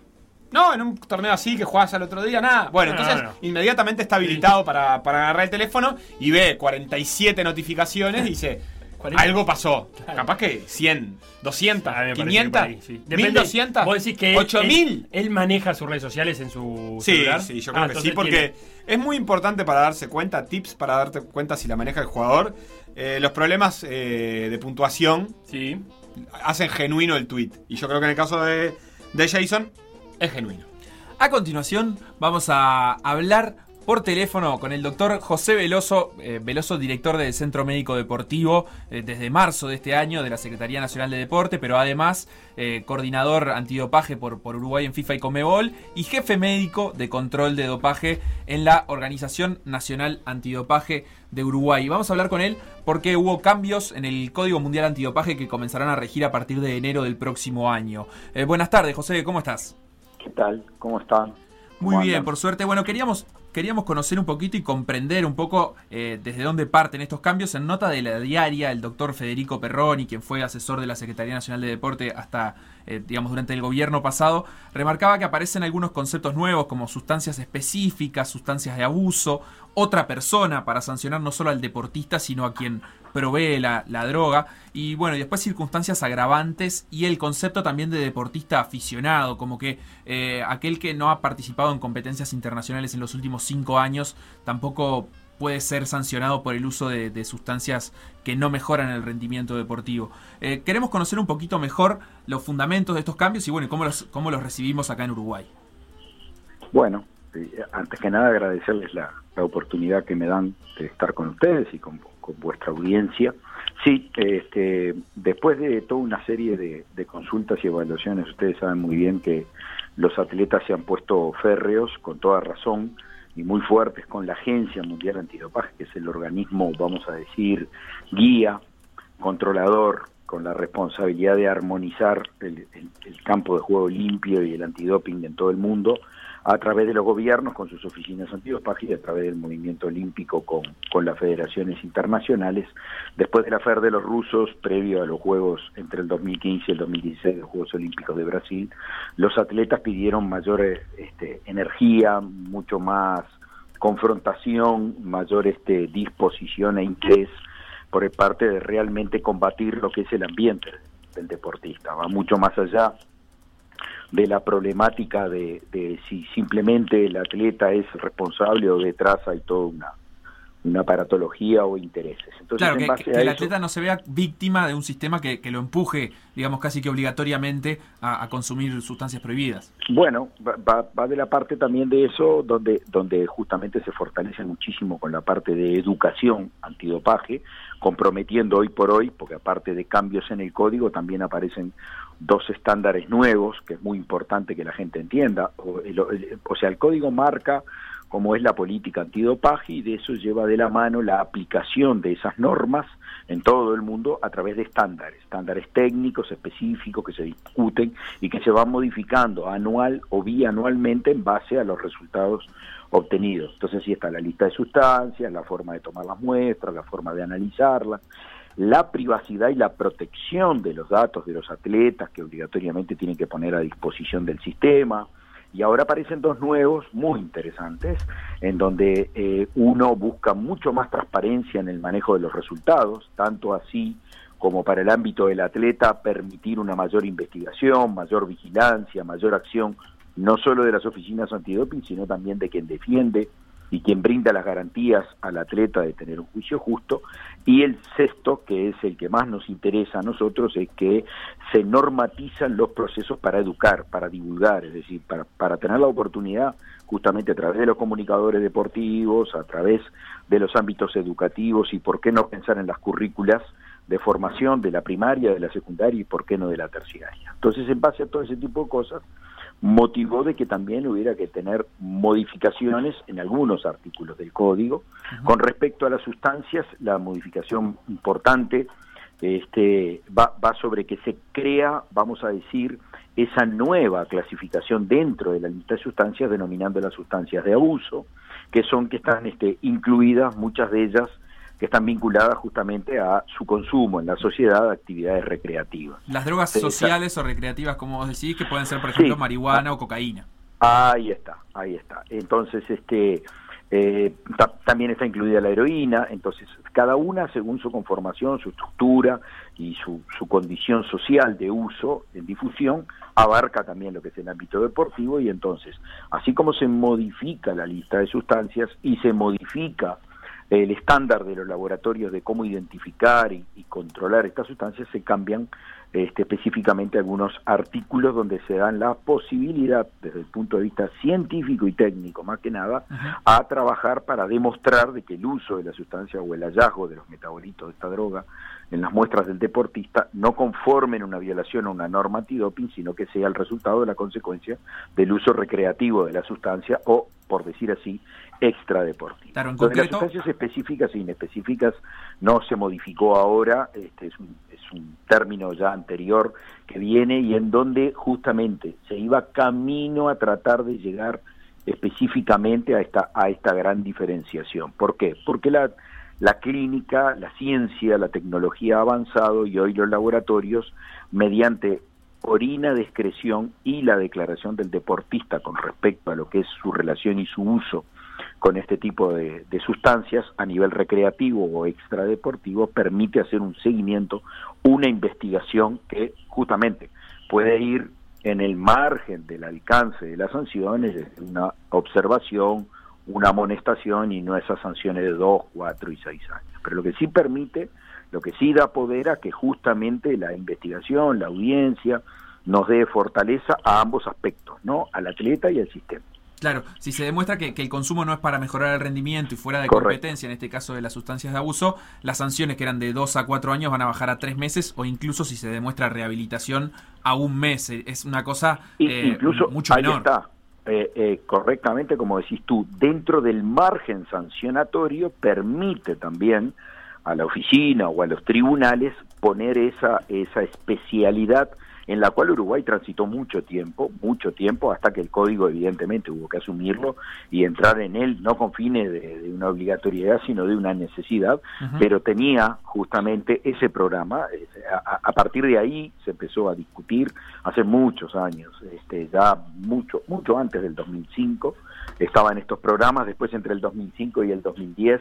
No, en un torneo así que jugás al otro día, nada. Bueno, No, entonces no, no. inmediatamente está habilitado para, para agarrar el teléfono y ve 47 notificaciones y dice, 40. algo pasó. Claro. Capaz que 100, 200, A mí me parece 500, que por ahí, sí. Depende- 1200, Vos decís que él- 8000. Él, él maneja sus redes sociales en su Sí, celular. sí, yo creo Ah, que sí, porque es muy importante para darse cuenta, tips para darte cuenta si la maneja el jugador. Eh, los problemas eh, de puntuación Sí. hacen genuino el tweet. Y yo creo que en el caso de, de Jason, es genuino. A continuación, vamos a hablar por teléfono con el doctor José Veloso, eh, Veloso, director del Centro Médico Deportivo eh, desde marzo de este año de la Secretaría Nacional de Deporte, pero además eh, coordinador antidopaje por, por Uruguay en FIFA y Comebol y jefe médico de control de dopaje en la Organización Nacional Antidopaje de Uruguay. Vamos a hablar con él porque hubo cambios en el Código Mundial Antidopaje que comenzarán a regir a partir de enero del próximo año. Buenas tardes, José, ¿cómo estás? ¿Qué tal? ¿Cómo están? Muy ¿Cómo bien, por suerte. Bueno, queríamos queríamos conocer un poquito y comprender un poco eh, desde dónde parten estos cambios. En nota de la diaria, el doctor Federico Perroni, quien fue asesor de la Secretaría Nacional de Deporte hasta, eh, digamos, durante el gobierno pasado, remarcaba que aparecen algunos conceptos nuevos como sustancias específicas, sustancias de abuso, otra persona para sancionar no solo al deportista, sino a quien provee la, la droga. Y bueno, y después circunstancias agravantes y el concepto también de deportista aficionado, como que eh, aquel que no ha participado en competencias internacionales en los últimos cinco años tampoco puede ser sancionado por el uso de, sustancias que no mejoran el rendimiento deportivo. Eh, queremos conocer un poquito mejor los fundamentos de estos cambios y bueno, cómo los, cómo los recibimos acá en Uruguay. Bueno, eh, antes que nada agradecerles la, la oportunidad que me dan de estar con ustedes y con, con vuestra audiencia. Sí, este, después de toda una serie de, consultas y evaluaciones, ustedes saben muy bien que los atletas se han puesto férreos, con toda razón, y muy fuertes con la Agencia Mundial Antidopaje, que es el organismo, vamos a decir, guía, controlador, con la responsabilidad de armonizar el campo de juego limpio y el antidoping en todo el mundo, a través de los gobiernos con sus oficinas antidopaje y a través del movimiento olímpico con, con las federaciones internacionales. Después de la FER de los rusos, previo a los Juegos entre el 2015 y el 2016, los Juegos Olímpicos de Brasil, los atletas pidieron mayor este, energía, mucho más confrontación, mayor este, disposición e interés por parte de realmente combatir lo que es el ambiente del deportista. Va mucho más allá de la problemática de, de, si simplemente el atleta es responsable o detrás hay toda una, una aparatología o intereses. Entonces, claro, que, que, que el atleta no se vea víctima de un sistema que, que lo empuje, digamos, casi que obligatoriamente a, a consumir sustancias prohibidas. Bueno, va, va, de la parte también de eso, donde, donde justamente se fortalece muchísimo con la parte de educación antidopaje, comprometiendo hoy por hoy, porque aparte de cambios en el código, también aparecen dos estándares nuevos, que es muy importante que la gente entienda. O, el, el, o sea, el código marca cómo es la política antidopaje y de eso lleva de la mano la aplicación de esas normas en todo el mundo a través de estándares, estándares técnicos específicos que se discuten y que se van modificando anual o bianualmente en base a los resultados obtenidos. Entonces sí está la lista de sustancias, la forma de tomar las muestras, la forma de analizarlas, la privacidad y la protección de los datos de los atletas que obligatoriamente tienen que poner a disposición del sistema. Y ahora aparecen dos nuevos muy interesantes, en donde eh, uno busca mucho más transparencia en el manejo de los resultados, tanto así como para el ámbito del atleta permitir una mayor investigación, mayor vigilancia, mayor acción, no solo de las oficinas antidoping, sino también de quien defiende y quien brinda las garantías al atleta de tener un juicio justo. Y el sexto, que es el que más nos interesa a nosotros, es que se normatizan los procesos para educar, para divulgar, es decir, para, tener la oportunidad justamente a través de los comunicadores deportivos, a través de los ámbitos educativos y por qué no pensar en las currículas de formación de la primaria, de la secundaria y por qué no de la terciaria. Entonces, en base a todo ese tipo de cosas, motivó de que también hubiera que tener modificaciones en algunos artículos del código. Uh -huh. Con respecto a las sustancias, la modificación importante este, va, va sobre que se crea, vamos a decir, esa nueva clasificación dentro de la lista de sustancias, denominando las sustancias de abuso, que son que están este, incluidas muchas de ellas que están vinculadas justamente a su consumo en la sociedad de actividades recreativas. Las drogas sociales o recreativas, como vos decís, que pueden ser, por ejemplo, sí. marihuana ah, o cocaína. Ahí está, ahí está. Entonces, este eh, también está incluida la heroína, entonces cada una según su conformación, su estructura y su, su condición social de uso, en difusión, abarca también lo que es el ámbito deportivo y entonces, así como se modifica la lista de sustancias y se modifica el estándar de los laboratorios de cómo identificar y, y controlar estas sustancias se cambian este, específicamente algunos artículos donde se dan la posibilidad, desde el punto de vista científico y técnico más que nada, a trabajar para demostrar de que el uso de la sustancia o el hallazgo de los metabolitos de esta droga en las muestras del deportista no conformen una violación a una norma antidoping, sino que sea el resultado de la consecuencia del uso recreativo de la sustancia o, por decir así, extradeportivo. Claro, en Entonces, las sustancias específicas e inespecíficas no se modificó ahora, este es un, es un término ya anterior que viene y en donde justamente se iba camino a tratar de llegar específicamente a esta, a esta gran diferenciación. ¿Por qué? Porque la, la clínica, la ciencia, la tecnología ha avanzado y hoy los laboratorios, mediante orina de excreción y la declaración del deportista con respecto a lo que es su relación y su uso con este tipo de, sustancias a nivel recreativo o extradeportivo permite hacer un seguimiento, una investigación que justamente puede ir en el margen del alcance de las sanciones, una observación, una amonestación y no esas sanciones de dos, cuatro y seis años. Pero lo que sí permite, lo que sí da poder a que justamente la investigación, la audiencia, nos dé fortaleza a ambos aspectos, ¿no? Al atleta y al sistema. Claro, si se demuestra que, que, el consumo no es para mejorar el rendimiento y fuera de Correcto. competencia, en este caso de las sustancias de abuso, las sanciones que eran de dos a cuatro años van a bajar a tres meses o incluso si se demuestra rehabilitación a un mes. Es una cosa eh, incluso, mucho ahí menor. Está. Eh, eh, correctamente, como decís tú, dentro del margen sancionatorio permite también a la oficina o a los tribunales poner esa, esa especialidad en la cual Uruguay transitó mucho tiempo, mucho tiempo, hasta que el código evidentemente hubo que asumirlo y entrar en él, no con fines de, de una obligatoriedad, sino de una necesidad, uh -huh. pero tenía justamente ese programa. A, a, partir de ahí se empezó a discutir hace muchos años, este, ya mucho, mucho antes del 2005, estaban estos programas, después entre el 2005 y el 2010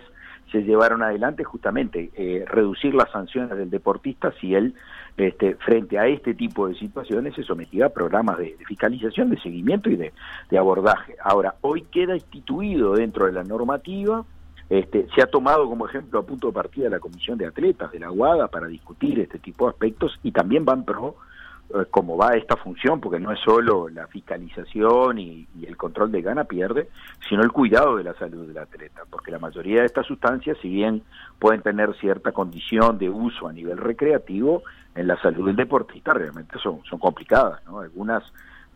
se llevaron adelante justamente eh, reducir las sanciones del deportista si él este, frente a este tipo de situaciones se sometía a programas de, fiscalización, de seguimiento y de, abordaje. Ahora, hoy queda instituido dentro de la normativa, este, se ha tomado como ejemplo a punto de partida la Comisión de Atletas de la UADA para discutir este tipo de aspectos y también van pro eh, cómo va esta función, porque no es solo la fiscalización y, y, el control de gana pierde, sino el cuidado de la salud del atleta, porque la mayoría de estas sustancias, si bien pueden tener cierta condición de uso a nivel recreativo, en la salud del deportista realmente son, son complicadas, ¿no? Algunas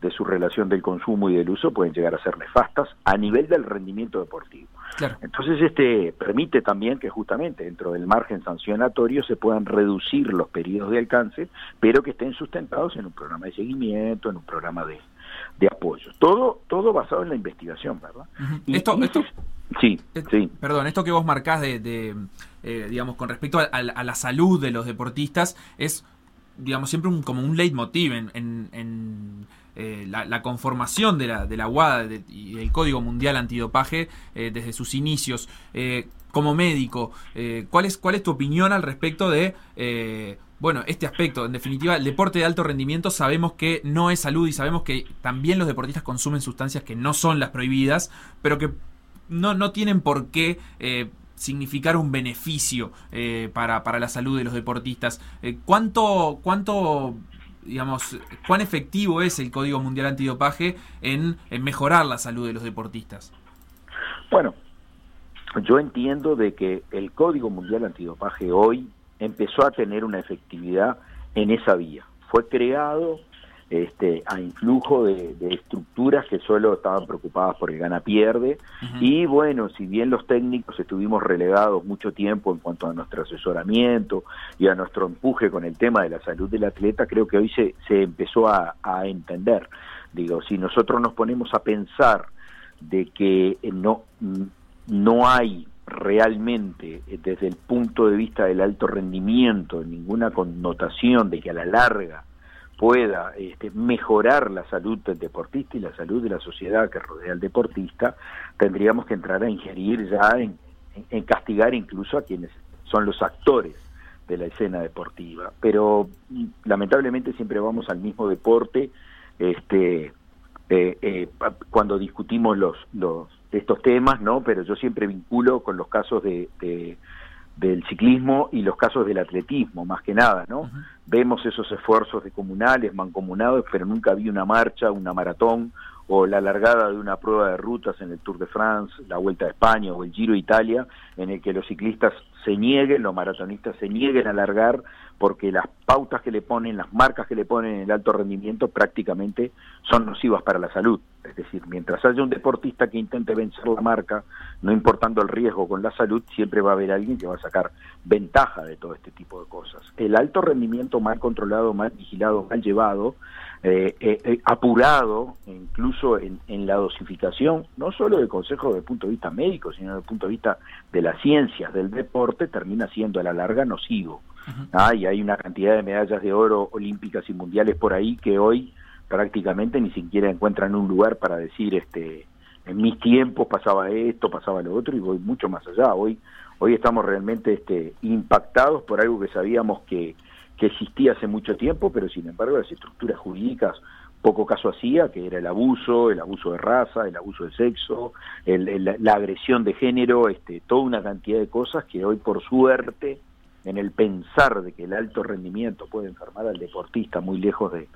de su relación del consumo y del uso pueden llegar a ser nefastas a nivel del rendimiento deportivo. Claro. Entonces, este permite también que justamente dentro del margen sancionatorio se puedan reducir los periodos de alcance, pero que estén sustentados en un programa de seguimiento, en un programa de, de apoyo. Todo, todo basado en la investigación, ¿verdad? Uh -huh. y, esto, y, esto, sí, sí. Perdón, esto que vos marcás de, de eh, digamos, con respecto a, a, a, la salud de los deportistas es, digamos, siempre un, como un leitmotiv en, en, en eh, la, la, conformación de la, de la UADA de, y del Código Mundial Antidopaje eh, desde sus inicios. Eh, como médico, ¿cuál, es, ¿cuál es tu opinión al respecto de, bueno, este aspecto? En definitiva, el deporte de alto rendimiento sabemos que no es salud y sabemos que también los deportistas consumen sustancias que no son las prohibidas, pero que no, no tienen por qué significar un beneficio eh, para, para, la salud de los deportistas. Eh, ¿Cuánto, cuánto digamos, cuán efectivo es el Código Mundial Antidopaje en, en, mejorar la salud de los deportistas? Bueno, yo entiendo de que el Código Mundial Antidopaje hoy empezó a tener una efectividad en esa vía. Fue creado este, a influjo de, de, estructuras que solo estaban preocupadas por el gana-pierde. Uh -huh. Y bueno, si bien los técnicos estuvimos relegados mucho tiempo en cuanto a nuestro asesoramiento y a nuestro empuje con el tema de la salud del atleta, creo que hoy se, se empezó a, a entender. Digo, si nosotros nos ponemos a pensar de que no, no hay realmente desde el punto de vista del alto rendimiento ninguna connotación de que a la larga pueda este, mejorar la salud del deportista y la salud de la sociedad que rodea al deportista, tendríamos que entrar a ingerir ya en, castigar incluso a quienes son los actores de la escena deportiva. Pero lamentablemente siempre vamos al mismo deporte, este, eh, eh, cuando discutimos los, los estos temas, ¿no? Pero yo siempre vinculo con los casos de del ciclismo y los casos del atletismo, más que nada, ¿no? Uh -huh. Vemos esos esfuerzos de comunales, mancomunados, pero nunca vi una marcha, una maratón o la largada de una prueba de rutas en el Tour de France, la Vuelta a España o el Giro de Italia, en el que los ciclistas se nieguen, los maratonistas se nieguen a largar porque las pautas que le ponen, las marcas que le ponen en el alto rendimiento prácticamente son nocivas para la salud. Es decir, mientras haya un deportista que intente vencer la marca, no importando el riesgo con la salud, siempre va a haber alguien que va a sacar ventaja de todo este tipo de cosas. El alto rendimiento mal controlado, mal vigilado, mal llevado, eh, eh, eh, apurado, incluso en, en, la dosificación, no solo del Consejo desde el punto de vista médico, sino desde el punto de vista de las ciencias del deporte, termina siendo a la larga nocivo. ¿ah? Y hay una cantidad de medallas de oro olímpicas y mundiales por ahí que hoy prácticamente ni siquiera encuentran un lugar para decir, este, en mis tiempos pasaba esto, pasaba lo otro, y voy mucho más allá. Hoy, hoy estamos realmente este, impactados por algo que sabíamos que que existía hace mucho tiempo, pero sin embargo las estructuras jurídicas poco caso hacía, que era el abuso, el abuso de raza, el abuso de sexo, el, el, la agresión de género, este, toda una cantidad de cosas que hoy por suerte, en el pensar de que el alto rendimiento puede enfermar al deportista muy lejos de,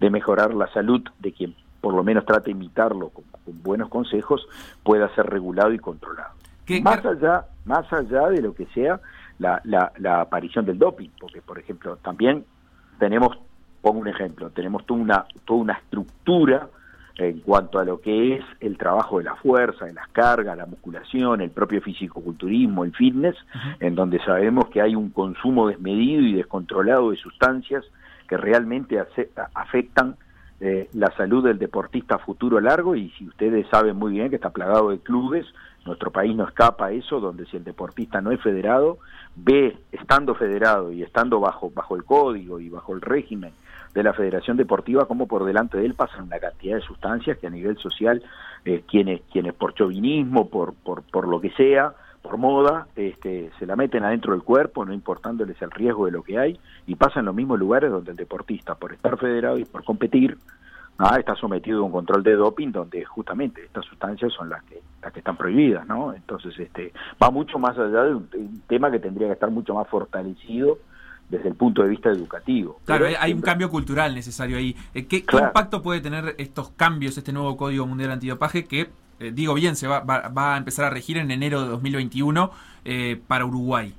de mejorar la salud de quien por lo menos trata de imitarlo con, con buenos consejos, pueda ser regulado y controlado. ¿Qué, más allá, más allá de lo que sea la, la, la, aparición del doping, porque por ejemplo también tenemos, pongo un ejemplo, tenemos toda una, toda una estructura en cuanto a lo que es el trabajo de la fuerza, de las cargas, la musculación, el propio fisicoculturismo, el fitness, uh -huh. en donde sabemos que hay un consumo desmedido y descontrolado de sustancias que realmente afectan la salud del deportista futuro largo y si ustedes saben muy bien que está plagado de clubes, nuestro país no escapa a eso, donde si el deportista no es federado, ve, estando federado y estando bajo, bajo el código y bajo el régimen de la Federación Deportiva, como por delante de él pasan una cantidad de sustancias que a nivel social, eh, quienes, quienes por chauvinismo, por, por, por lo que sea, por moda, este, se la meten adentro del cuerpo, no importándoles el riesgo de lo que hay, y pasan en los mismos lugares donde el deportista, por estar federado y por competir, ah, está sometido a un control de doping donde justamente estas sustancias son las que las que están prohibidas, ¿no? Entonces, este, va mucho más allá de un, de un tema que tendría que estar mucho más fortalecido desde el punto de vista educativo. Claro, Pero hay siempre... un cambio cultural necesario ahí. Eh, ¿Qué, claro. ¿Qué, impacto puede tener estos cambios, este nuevo Código Mundial Antidopaje que, eh, digo bien, se va, va, va, a empezar a regir en enero de 2021 eh, para Uruguay?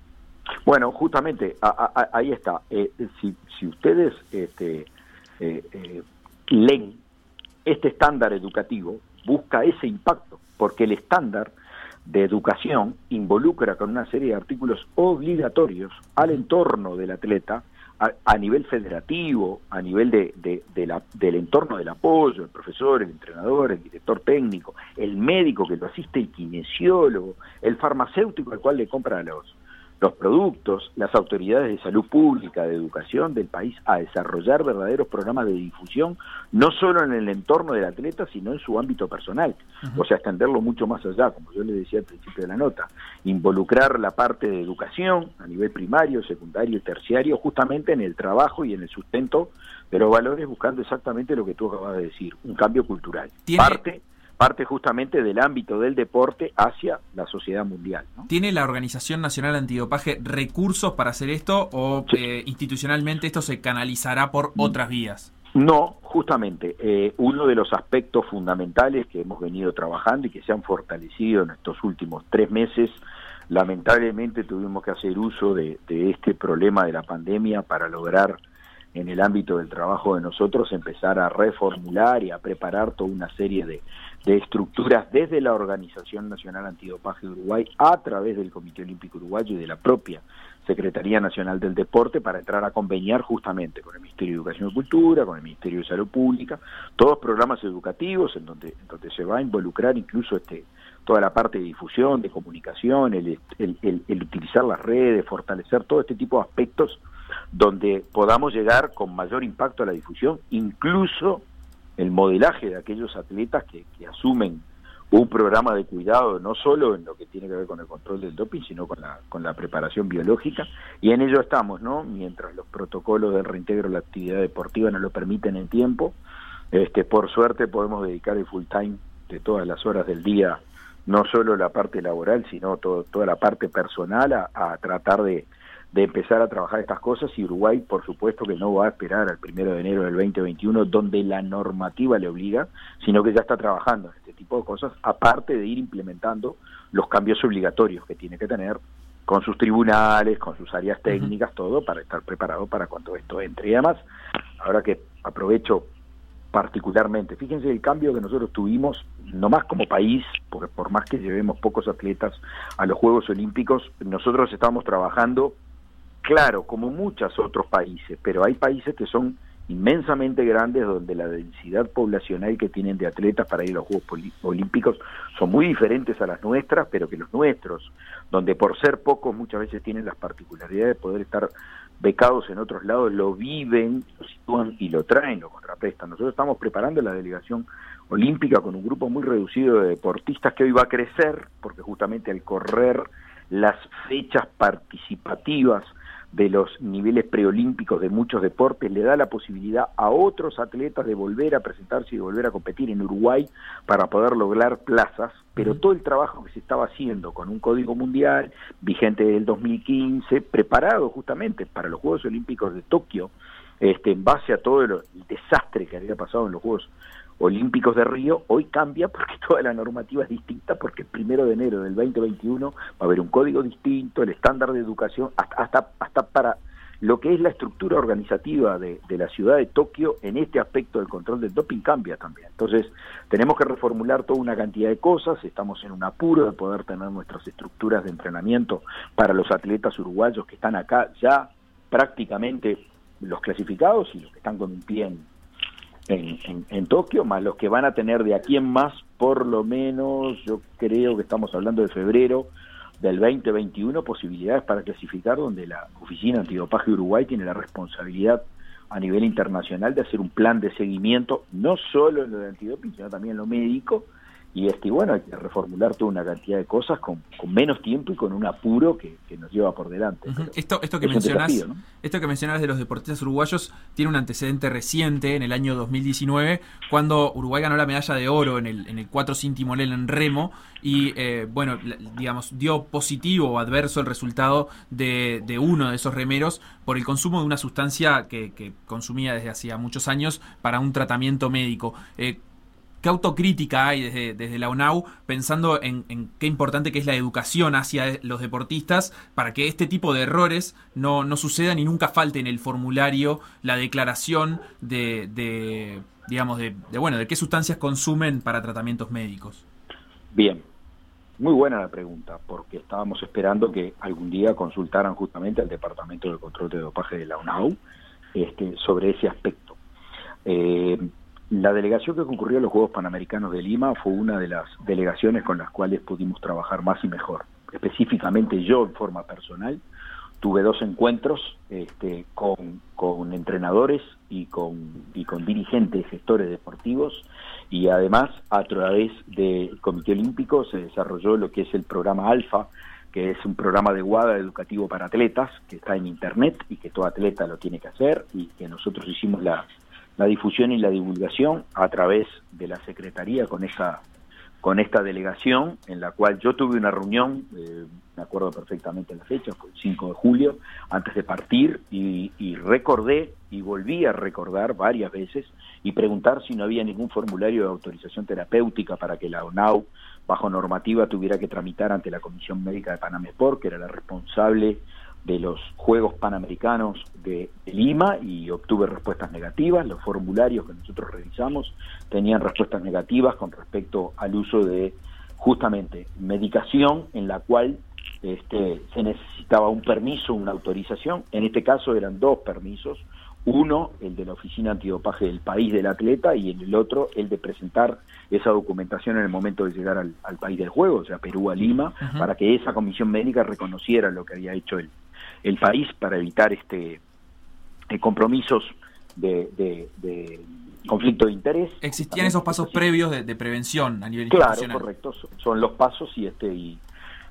Bueno, justamente, a, a, ahí está. Eh, si, si, ustedes este, leen este estándar educativo, busca ese impacto, porque el estándar de educación involucra con una serie de artículos obligatorios al entorno del atleta a, a nivel federativo, a nivel de, la, del entorno del apoyo, el profesor, el entrenador, el director técnico, el médico que lo asiste, el kinesiólogo, el farmacéutico al cual le compra los, los productos, las autoridades de salud pública, de educación del país a desarrollar verdaderos programas de difusión, no solo en el entorno del atleta, sino en su ámbito personal. Uh -huh. O sea, extenderlo mucho más allá, como yo le decía al principio de la nota, involucrar la parte de educación a nivel primario, secundario y terciario, justamente en el trabajo y en el sustento de los valores, buscando exactamente lo que tú acabas de decir, un cambio cultural. ¿Tiene... Parte parte justamente del ámbito del deporte hacia la sociedad mundial. ¿no? ¿Tiene la Organización Nacional Antidopaje recursos para hacer esto o sí. eh, institucionalmente esto se canalizará por otras vías? No, justamente, eh, uno de los aspectos fundamentales que hemos venido trabajando y que se han fortalecido en estos últimos tres meses, lamentablemente tuvimos que hacer uso de, de este problema de la pandemia para lograr en el ámbito del trabajo de nosotros empezar a reformular y a preparar toda una serie de, de estructuras desde la Organización Nacional Antidopaje de Uruguay a través del Comité Olímpico Uruguayo y de la propia Secretaría Nacional del Deporte para entrar a conveniar justamente con el Ministerio de Educación y Cultura, con el Ministerio de Salud Pública, todos programas educativos en donde, en donde se va a involucrar incluso este toda la parte de difusión, de comunicación, el, el, utilizar las redes, fortalecer todo este tipo de aspectos donde podamos llegar con mayor impacto a la difusión, incluso el modelaje de aquellos atletas que, que, asumen un programa de cuidado, no solo en lo que tiene que ver con el control del doping, sino con la, con la preparación biológica, y en ello estamos, ¿no? Mientras los protocolos del reintegro de la actividad deportiva no lo permiten en tiempo, este, por suerte podemos dedicar el full time de todas las horas del día, no solo la parte laboral, sino toda la parte personal a tratar de, de empezar a trabajar estas cosas y Uruguay, por supuesto, que no va a esperar al primero de enero del 2021, donde la normativa le obliga, sino que ya está trabajando en este tipo de cosas, aparte de ir implementando los cambios obligatorios que tiene que tener con sus tribunales, con sus áreas técnicas, uh -huh. todo para estar preparado para cuando esto entre. Y además, ahora que aprovecho particularmente, fíjense el cambio que nosotros tuvimos, no más como país, porque por más que llevemos pocos atletas a los Juegos Olímpicos, nosotros estamos trabajando claro, como muchos otros países, pero hay países que son inmensamente grandes donde la densidad poblacional que tienen de atletas para ir a los Juegos Olímpicos son muy diferentes a las nuestras, pero que los nuestros, donde por ser pocos muchas veces tienen las particularidades de poder estar becados en otros lados, lo viven, lo sitúan y lo traen, lo contraprestan. Nosotros estamos preparando la delegación olímpica con un grupo muy reducido de deportistas que hoy va a crecer, porque justamente al correr las fechas participativas de los niveles preolímpicos de muchos deportes le da la posibilidad a otros atletas de volver a presentarse y de volver a competir en Uruguay para poder lograr plazas, pero todo el trabajo que se estaba haciendo con un código mundial vigente del 2015, preparado justamente para los Juegos Olímpicos de Tokio, este, en base a todo el, el desastre que había pasado en los Juegos Olímpicos de Río, hoy cambia porque toda la normativa es distinta, porque el primero de enero del 2021 va a haber un código distinto, el estándar de educación, hasta, hasta, hasta para lo que es la estructura organizativa de, de la ciudad de Tokio en este aspecto del control del doping cambia también. Entonces, tenemos que reformular toda una cantidad de cosas, estamos en un apuro de poder tener nuestras estructuras de entrenamiento para los atletas uruguayos que están acá ya prácticamente los clasificados y los que están con un pie en, en, en, Tokio, más los que van a tener de aquí en más, por lo menos, yo creo que estamos hablando de febrero del 2021, posibilidades para clasificar, donde la Oficina Antidopaje Uruguay tiene la responsabilidad a nivel internacional de hacer un plan de seguimiento, no solo en lo de antidoping, sino también en lo médico, y este bueno hay que reformular toda una cantidad de cosas con, con menos tiempo y con un apuro que, que nos lleva por delante. Uh -huh. Esto, esto que mencionas, desafío, ¿no? esto que mencionas de los deportistas uruguayos tiene un antecedente reciente en el año 2019 cuando Uruguay ganó la medalla de oro en el, en el 4 sin timonel en remo y eh, bueno digamos dio positivo o adverso el resultado de, de, uno de esos remeros por el consumo de una sustancia que, que consumía desde hacía muchos años para un tratamiento médico. Eh, ¿Qué autocrítica hay desde, desde la UNAU pensando en, qué importante que es la educación hacia los deportistas para que este tipo de errores no, no sucedan y nunca falte en el formulario la declaración de, de digamos, de, de, bueno, de qué sustancias consumen para tratamientos médicos? Bien, muy buena la pregunta, porque estábamos esperando que algún día consultaran justamente al Departamento de Control de Dopaje de la UNAU este, sobre ese aspecto. Eh, la delegación que concurrió a los Juegos Panamericanos de Lima fue una de las delegaciones con las cuales pudimos trabajar más y mejor. Específicamente yo en forma personal tuve dos encuentros este, con, entrenadores y con, y con dirigentes, gestores deportivos y además a través del Comité Olímpico se desarrolló lo que es el programa Alfa, que es un programa de WADA educativo para atletas, que está en internet y que todo atleta lo tiene que hacer y que nosotros hicimos la, la difusión y la divulgación a través de la Secretaría con esa con esta delegación en la cual yo tuve una reunión, eh, me acuerdo perfectamente la fecha, fue el 5 de julio, antes de partir y, y, recordé y volví a recordar varias veces y preguntar si no había ningún formulario de autorización terapéutica para que la ONAU, bajo normativa, tuviera que tramitar ante la Comisión Médica de Panamá Sport, que era la responsable de los Juegos Panamericanos de, de, Lima y obtuve respuestas negativas. Los formularios que nosotros revisamos tenían respuestas negativas con respecto al uso de justamente medicación en la cual este, se necesitaba un permiso, una autorización. En este caso eran dos permisos. Uno, el de la Oficina Antidopaje del país del atleta, y el otro, el de presentar esa documentación en el momento de llegar al, al país del juego, o sea, Perú a Lima, uh -huh. para que esa comisión médica reconociera lo que había hecho el, el país para evitar este eh, compromisos de, de, de, conflicto de interés. ¿Existían esos pasos previos de, de, prevención a nivel claro, institucional? correcto, son los pasos y este y,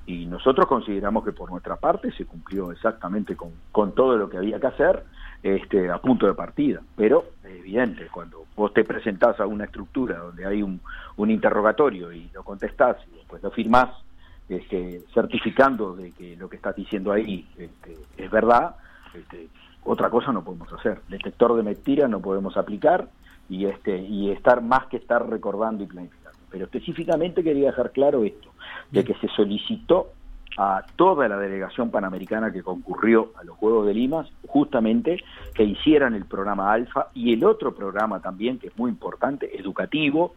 y nosotros consideramos que por nuestra parte se cumplió exactamente con, con todo lo que había que hacer este, a punto de partida. Pero, evidente, cuando vos te presentás a una estructura donde hay un, un interrogatorio y lo contestás y después lo firmás, este, certificando de que lo que estás diciendo ahí este, es verdad, este, otra cosa no podemos hacer. Detector de mentiras no podemos aplicar y, este, y estar más que estar recordando y planificando. Pero específicamente quería dejar claro esto, de que se solicitó a toda la delegación panamericana que concurrió a los Juegos de Lima, justamente que hicieran el programa Alfa y el otro programa también, que es muy importante, educativo,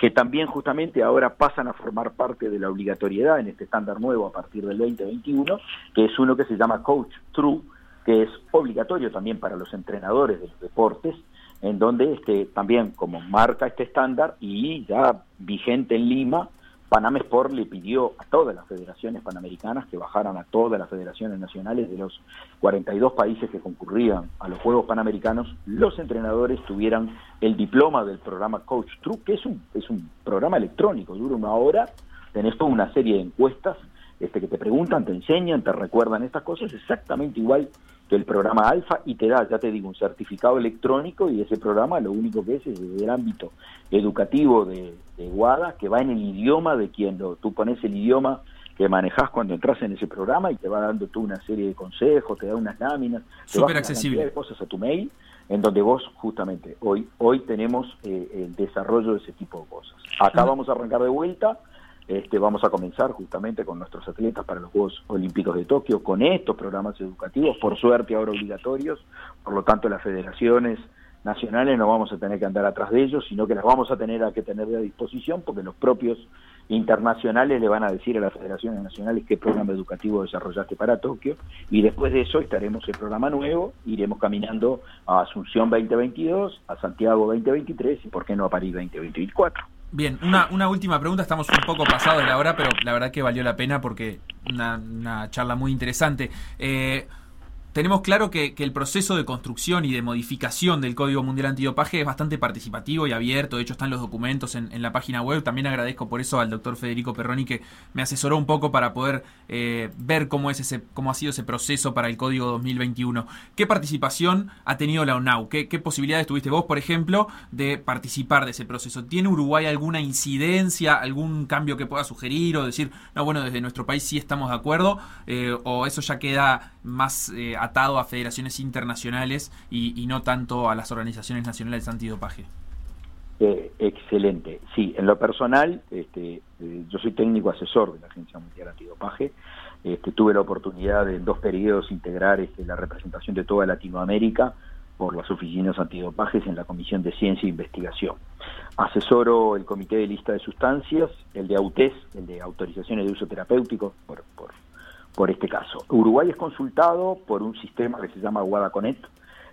que también justamente ahora pasan a formar parte de la obligatoriedad en este estándar nuevo a partir del 2021, que es uno que se llama Coach True, que es obligatorio también para los entrenadores de los deportes, en donde este, también como marca este estándar y ya vigente en Lima, Panam Sport le pidió a todas las federaciones panamericanas que bajaran a todas las federaciones nacionales de los 42 países que concurrían a los Juegos Panamericanos, los entrenadores tuvieran el diploma del programa Coach True, que es un, es un programa electrónico, dura una hora, tenés toda una serie de encuestas este, que te preguntan, te enseñan, te recuerdan estas cosas, exactamente igual que el programa Alfa y te da, ya te digo, un certificado electrónico y ese programa lo único que es es del ámbito educativo de, de WADA, que va en el idioma de quien lo, tú pones el idioma que manejas cuando entras en ese programa y te va dando tú una serie de consejos, te da unas láminas, Súper accesible. de cosas a tu mail, en donde vos justamente hoy hoy tenemos eh, el desarrollo de ese tipo de cosas. Acá vamos a arrancar de vuelta, este, vamos a comenzar justamente con nuestros atletas para los Juegos Olímpicos de Tokio, con estos programas educativos, por suerte ahora obligatorios, por lo tanto las federaciones nacionales no vamos a tener que andar atrás de ellos, sino que las vamos a tener a que tener a disposición porque los propios internacionales le van a decir a las federaciones nacionales qué programa educativo desarrollaste para Tokio y después de eso estaremos el programa nuevo, iremos caminando a Asunción 2022, a Santiago 2023 y por qué no a París 2024. Bien, una, una última pregunta, estamos un poco pasados de la hora, pero la verdad que valió la pena porque una, charla muy interesante. Eh, tenemos claro que, que el proceso de construcción y de modificación del Código Mundial Antidopaje es bastante participativo y abierto. De hecho, están los documentos en, en la página web. También agradezco por eso al doctor Federico Perroni que me asesoró un poco para poder eh, ver cómo, es ese, cómo ha sido ese proceso para el Código 2021. ¿Qué participación ha tenido la UNAU? ¿Qué, qué posibilidades tuviste vos, por ejemplo, de participar de ese proceso? ¿Tiene Uruguay alguna incidencia, algún cambio que pueda sugerir o decir, no, bueno, desde nuestro país sí estamos de acuerdo? Eh, ¿O eso ya queda más eh, atado a federaciones internacionales y, y, no tanto a las organizaciones nacionales antidopaje? Eh, excelente. Sí, en lo personal, este, eh, yo soy técnico asesor de la Agencia Mundial Antidopaje. Este, tuve la oportunidad de en dos periodos integrar este, la representación de toda Latinoamérica por las oficinas antidopajes en la Comisión de Ciencia e Investigación. Asesoro el Comité de Lista de Sustancias, el de AUTES, el de Autorizaciones de Uso Terapéutico, por, por, por este caso. Uruguay es consultado por un sistema que se llama WadaConnect,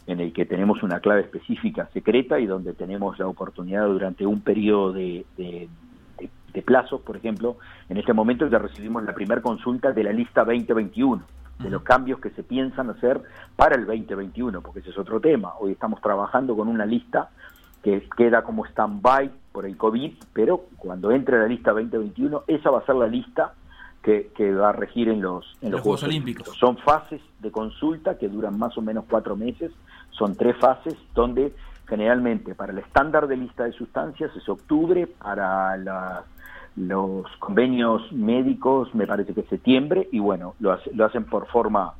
en el que tenemos una clave específica secreta y donde tenemos la oportunidad durante un periodo de, de, de, de plazos, por ejemplo, en este momento ya recibimos la primera consulta de la lista 2021, de los cambios que se piensan hacer para el 2021, porque ese es otro tema. Hoy estamos trabajando con una lista que queda como stand-by por el COVID, pero cuando entre la lista 2021, esa va a ser la lista que, que, va a regir en los, en los, los Juegos, Juegos Olímpicos. Olímpicos. Son fases de consulta que duran más o menos cuatro meses, son tres fases donde generalmente para el estándar de lista de sustancias es octubre, para la, los convenios médicos me parece que es septiembre y bueno, lo, hace, lo hacen por forma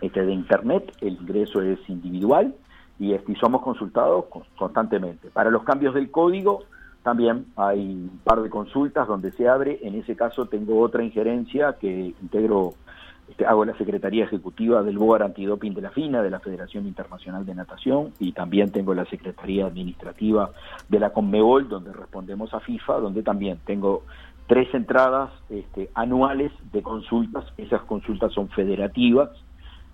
este, de internet, el ingreso es individual y, este, y somos consultados constantemente. Para los cambios del código también hay un par de consultas donde se abre. En ese caso tengo otra injerencia que integro, este, hago la Secretaría Ejecutiva del BOAR Antidoping de la FINA, de la Federación Internacional de Natación, y también tengo la Secretaría Administrativa de la CONMEBOL, donde respondemos a FIFA, donde también tengo tres entradas este, anuales de consultas. Esas consultas son federativas,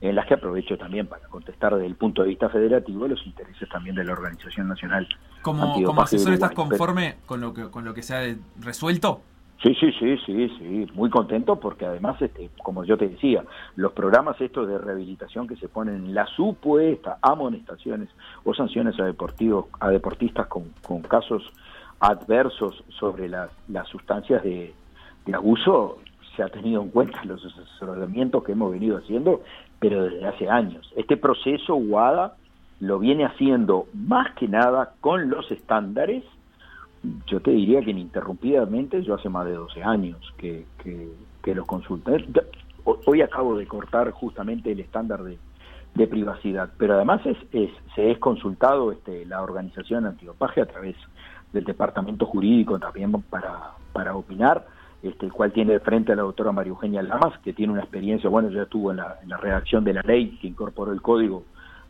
en las que aprovecho también para contestar desde el punto de vista federativo los intereses también de la Organización Nacional. ¿Como, como asesor estás conforme con lo que con lo que se ha resuelto? Sí, sí, sí, sí, sí, muy contento porque además, este, como yo te decía, los programas estos de rehabilitación que se ponen en la supuesta amonestaciones o sanciones a deportivos, a deportistas con, con casos adversos sobre las, las sustancias de, de abuso, se ha tenido en cuenta los asesoramientos que hemos venido haciendo, pero desde hace años. Este proceso WADA lo viene haciendo más que nada con los estándares, yo te diría que ininterrumpidamente, yo hace más de 12 años que, que, que los consulté. Hoy acabo de cortar justamente el estándar de, de privacidad, pero además es, es, se es consultado este, la organización antidopaje a través del departamento jurídico también para, para opinar este, el cual tiene de frente a la doctora María Eugenia Lamas, que tiene una experiencia, bueno, ya estuvo en la, redacción de la ley que incorporó el código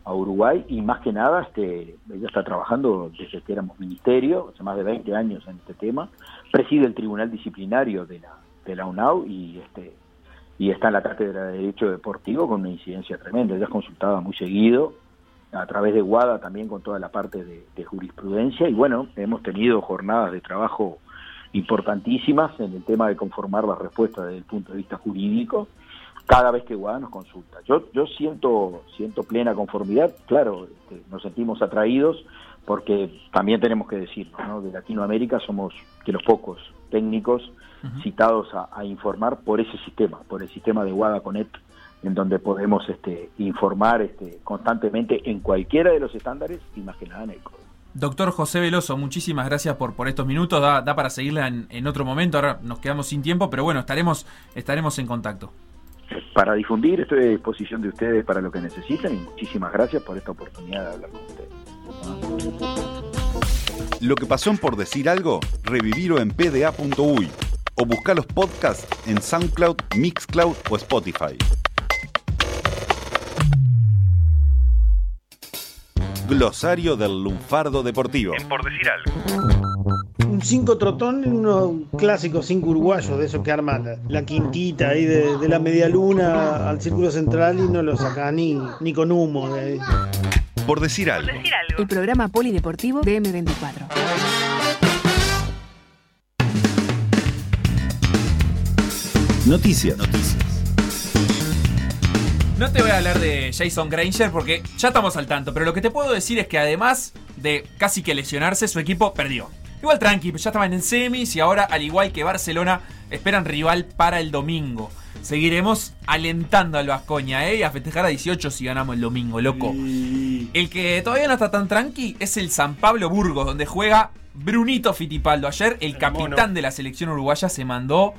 a Uruguay y más que nada este, ella está trabajando desde que éramos ministerio, hace más de 20 años en este tema, preside el tribunal disciplinario de la, de la UNAU y este y está en la cátedra de Derecho Deportivo con una incidencia tremenda, ella es consultada muy seguido a través de WADA también con toda la parte de jurisprudencia y bueno, hemos tenido jornadas de trabajo importantísimas en el tema de conformar las respuestas desde el punto de vista jurídico cada vez que WADA nos consulta. Yo, yo siento, siento plena conformidad, claro, este, nos sentimos atraídos porque también tenemos que decir, ¿no? de Latinoamérica somos de los pocos técnicos citados a, a informar por ese sistema, por el sistema de WADA Connect, en donde podemos este, informar este, constantemente en cualquiera de los estándares y más que nada en el código. Doctor José Veloso, muchísimas gracias por, por estos minutos. Da, da para seguirla en, en otro momento. Ahora nos quedamos sin tiempo, pero bueno, estaremos, estaremos en contacto. Para difundir, estoy a disposición de ustedes para lo que necesiten y muchísimas gracias por esta oportunidad de hablar con ustedes. Lo que pasó en por decir algo, revivirlo en pda.uy o buscar los podcasts en SoundCloud, Mixcloud o Spotify. Glosario del lunfardo deportivo. Por decir algo. Un 5 trotón, unos clásicos 5 uruguayos, de esos que arman la, la quintita ahí de, de la media luna al círculo central y no lo saca ni, ni con humo. de ahí. Por decir algo. El programa polideportivo de M24. Noticias. Noticias. No te voy a hablar de Jason Granger porque ya estamos al tanto, pero lo que te puedo decir es que además de casi que lesionarse, su equipo perdió. Igual tranqui, ya estaban en semis y ahora, al igual que Barcelona, esperan rival para el domingo. Seguiremos alentando al Vascoña, ¿eh? Y a festejar a 18 si ganamos el domingo, loco. El que todavía no está tan tranqui es el San Pablo Burgos, donde juega Brunito Fitipaldo. Ayer el, capitán de la selección uruguaya se mandó,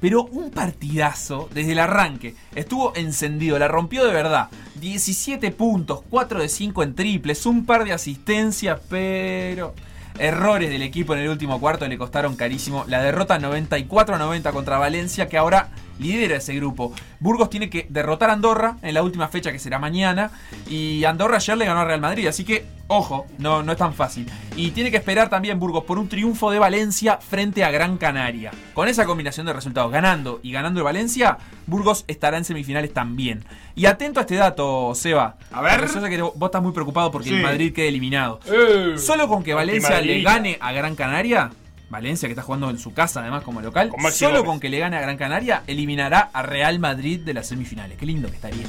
pero un partidazo desde el arranque. Estuvo encendido, la rompió de verdad. 17 puntos, 4 de 5 en triples, un par de asistencias, pero... Errores del equipo en el último cuarto le costaron carísimo. La derrota 94-90 contra Valencia, que ahora lidera ese grupo. Burgos tiene que derrotar a Andorra en la última fecha, que será mañana. Y Andorra ayer le ganó a Real Madrid, así que, ojo, no, no es tan fácil. Y tiene que esperar también Burgos por un triunfo de Valencia frente a Gran Canaria. Con esa combinación de resultados, ganando y ganando el Valencia, Burgos estará en semifinales también. Y atento a este dato, Seba. A ver. Yo que vos estás muy preocupado porque Sí. el Madrid quede eliminado. Eh. Solo con que Valencia le gane a Gran Canaria, Valencia que está jugando en su casa además como local, Con solo Gómez. con que le gane a Gran Canaria, eliminará a Real Madrid de las semifinales. Qué lindo que estaría.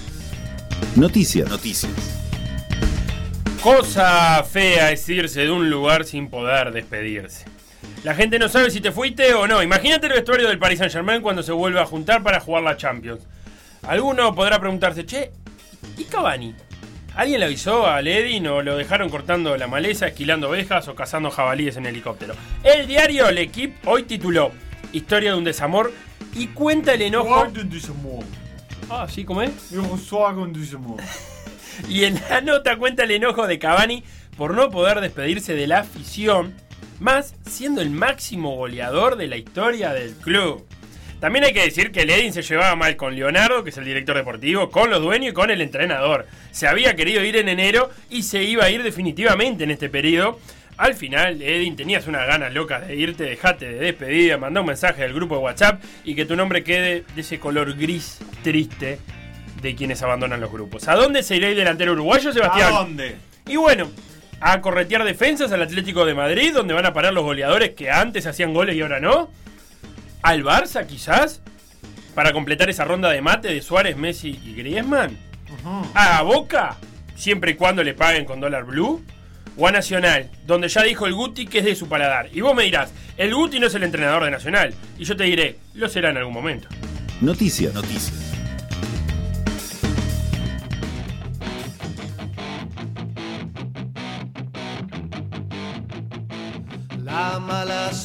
Noticias. Noticias. Cosa fea es irse de un lugar sin poder despedirse. La gente no sabe si te fuiste o no. Imagínate el vestuario del Paris Saint Germain cuando se vuelve a juntar para jugar la Champions. Alguno podrá preguntarse, che, ¿y Cavani? ¿Alguien le avisó a Ledin o lo dejaron cortando la maleza, esquilando ovejas o cazando jabalíes en helicóptero? El diario L'Equipe hoy tituló Historia de un desamor y cuenta el enojo. Ah, ¿sí? ¿Cómo es? Y en la nota cuenta el enojo de Cavani por no poder despedirse de la afición, más siendo el máximo goleador de la historia del club. También hay que decir que Ledin se llevaba mal con Leonardo, que es el director deportivo, con los dueños y con el entrenador. Se había querido ir en enero y se iba a ir definitivamente en este periodo. Al final, Edin, tenías unas ganas locas de irte, dejate de despedida, mandá un mensaje del grupo de WhatsApp y que tu nombre quede de ese color gris triste de quienes abandonan los grupos. ¿A dónde se irá el delantero uruguayo, Sebastián? ¿A dónde? Y bueno, a corretear defensas al Atlético de Madrid, donde van a parar los goleadores que antes hacían goles y ahora no. Al Barça, quizás, para completar esa ronda de mate de Suárez, Messi y Griezmann. A Boca, siempre y cuando le paguen con dólar blue. O a Nacional, donde ya dijo el Guti que es de su paladar. Y vos me dirás, el Guti no es el entrenador de Nacional. Y yo te diré, lo será en algún momento. Noticias. Noticias.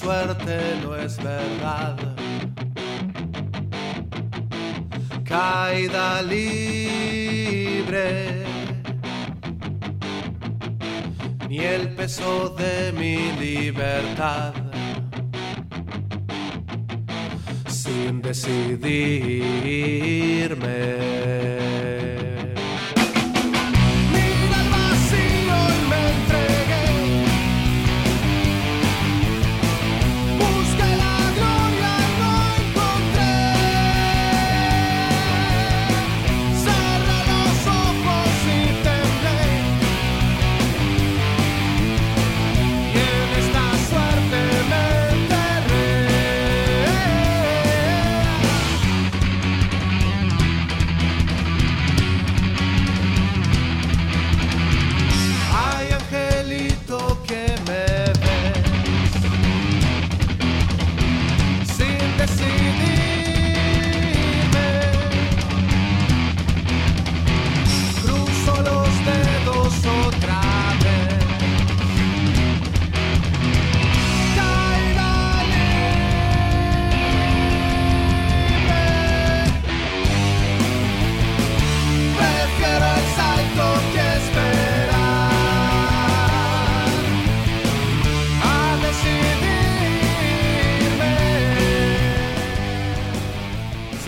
Suerte no es verdad. Caída libre. Ni el peso de mi libertad. Sin decidirme.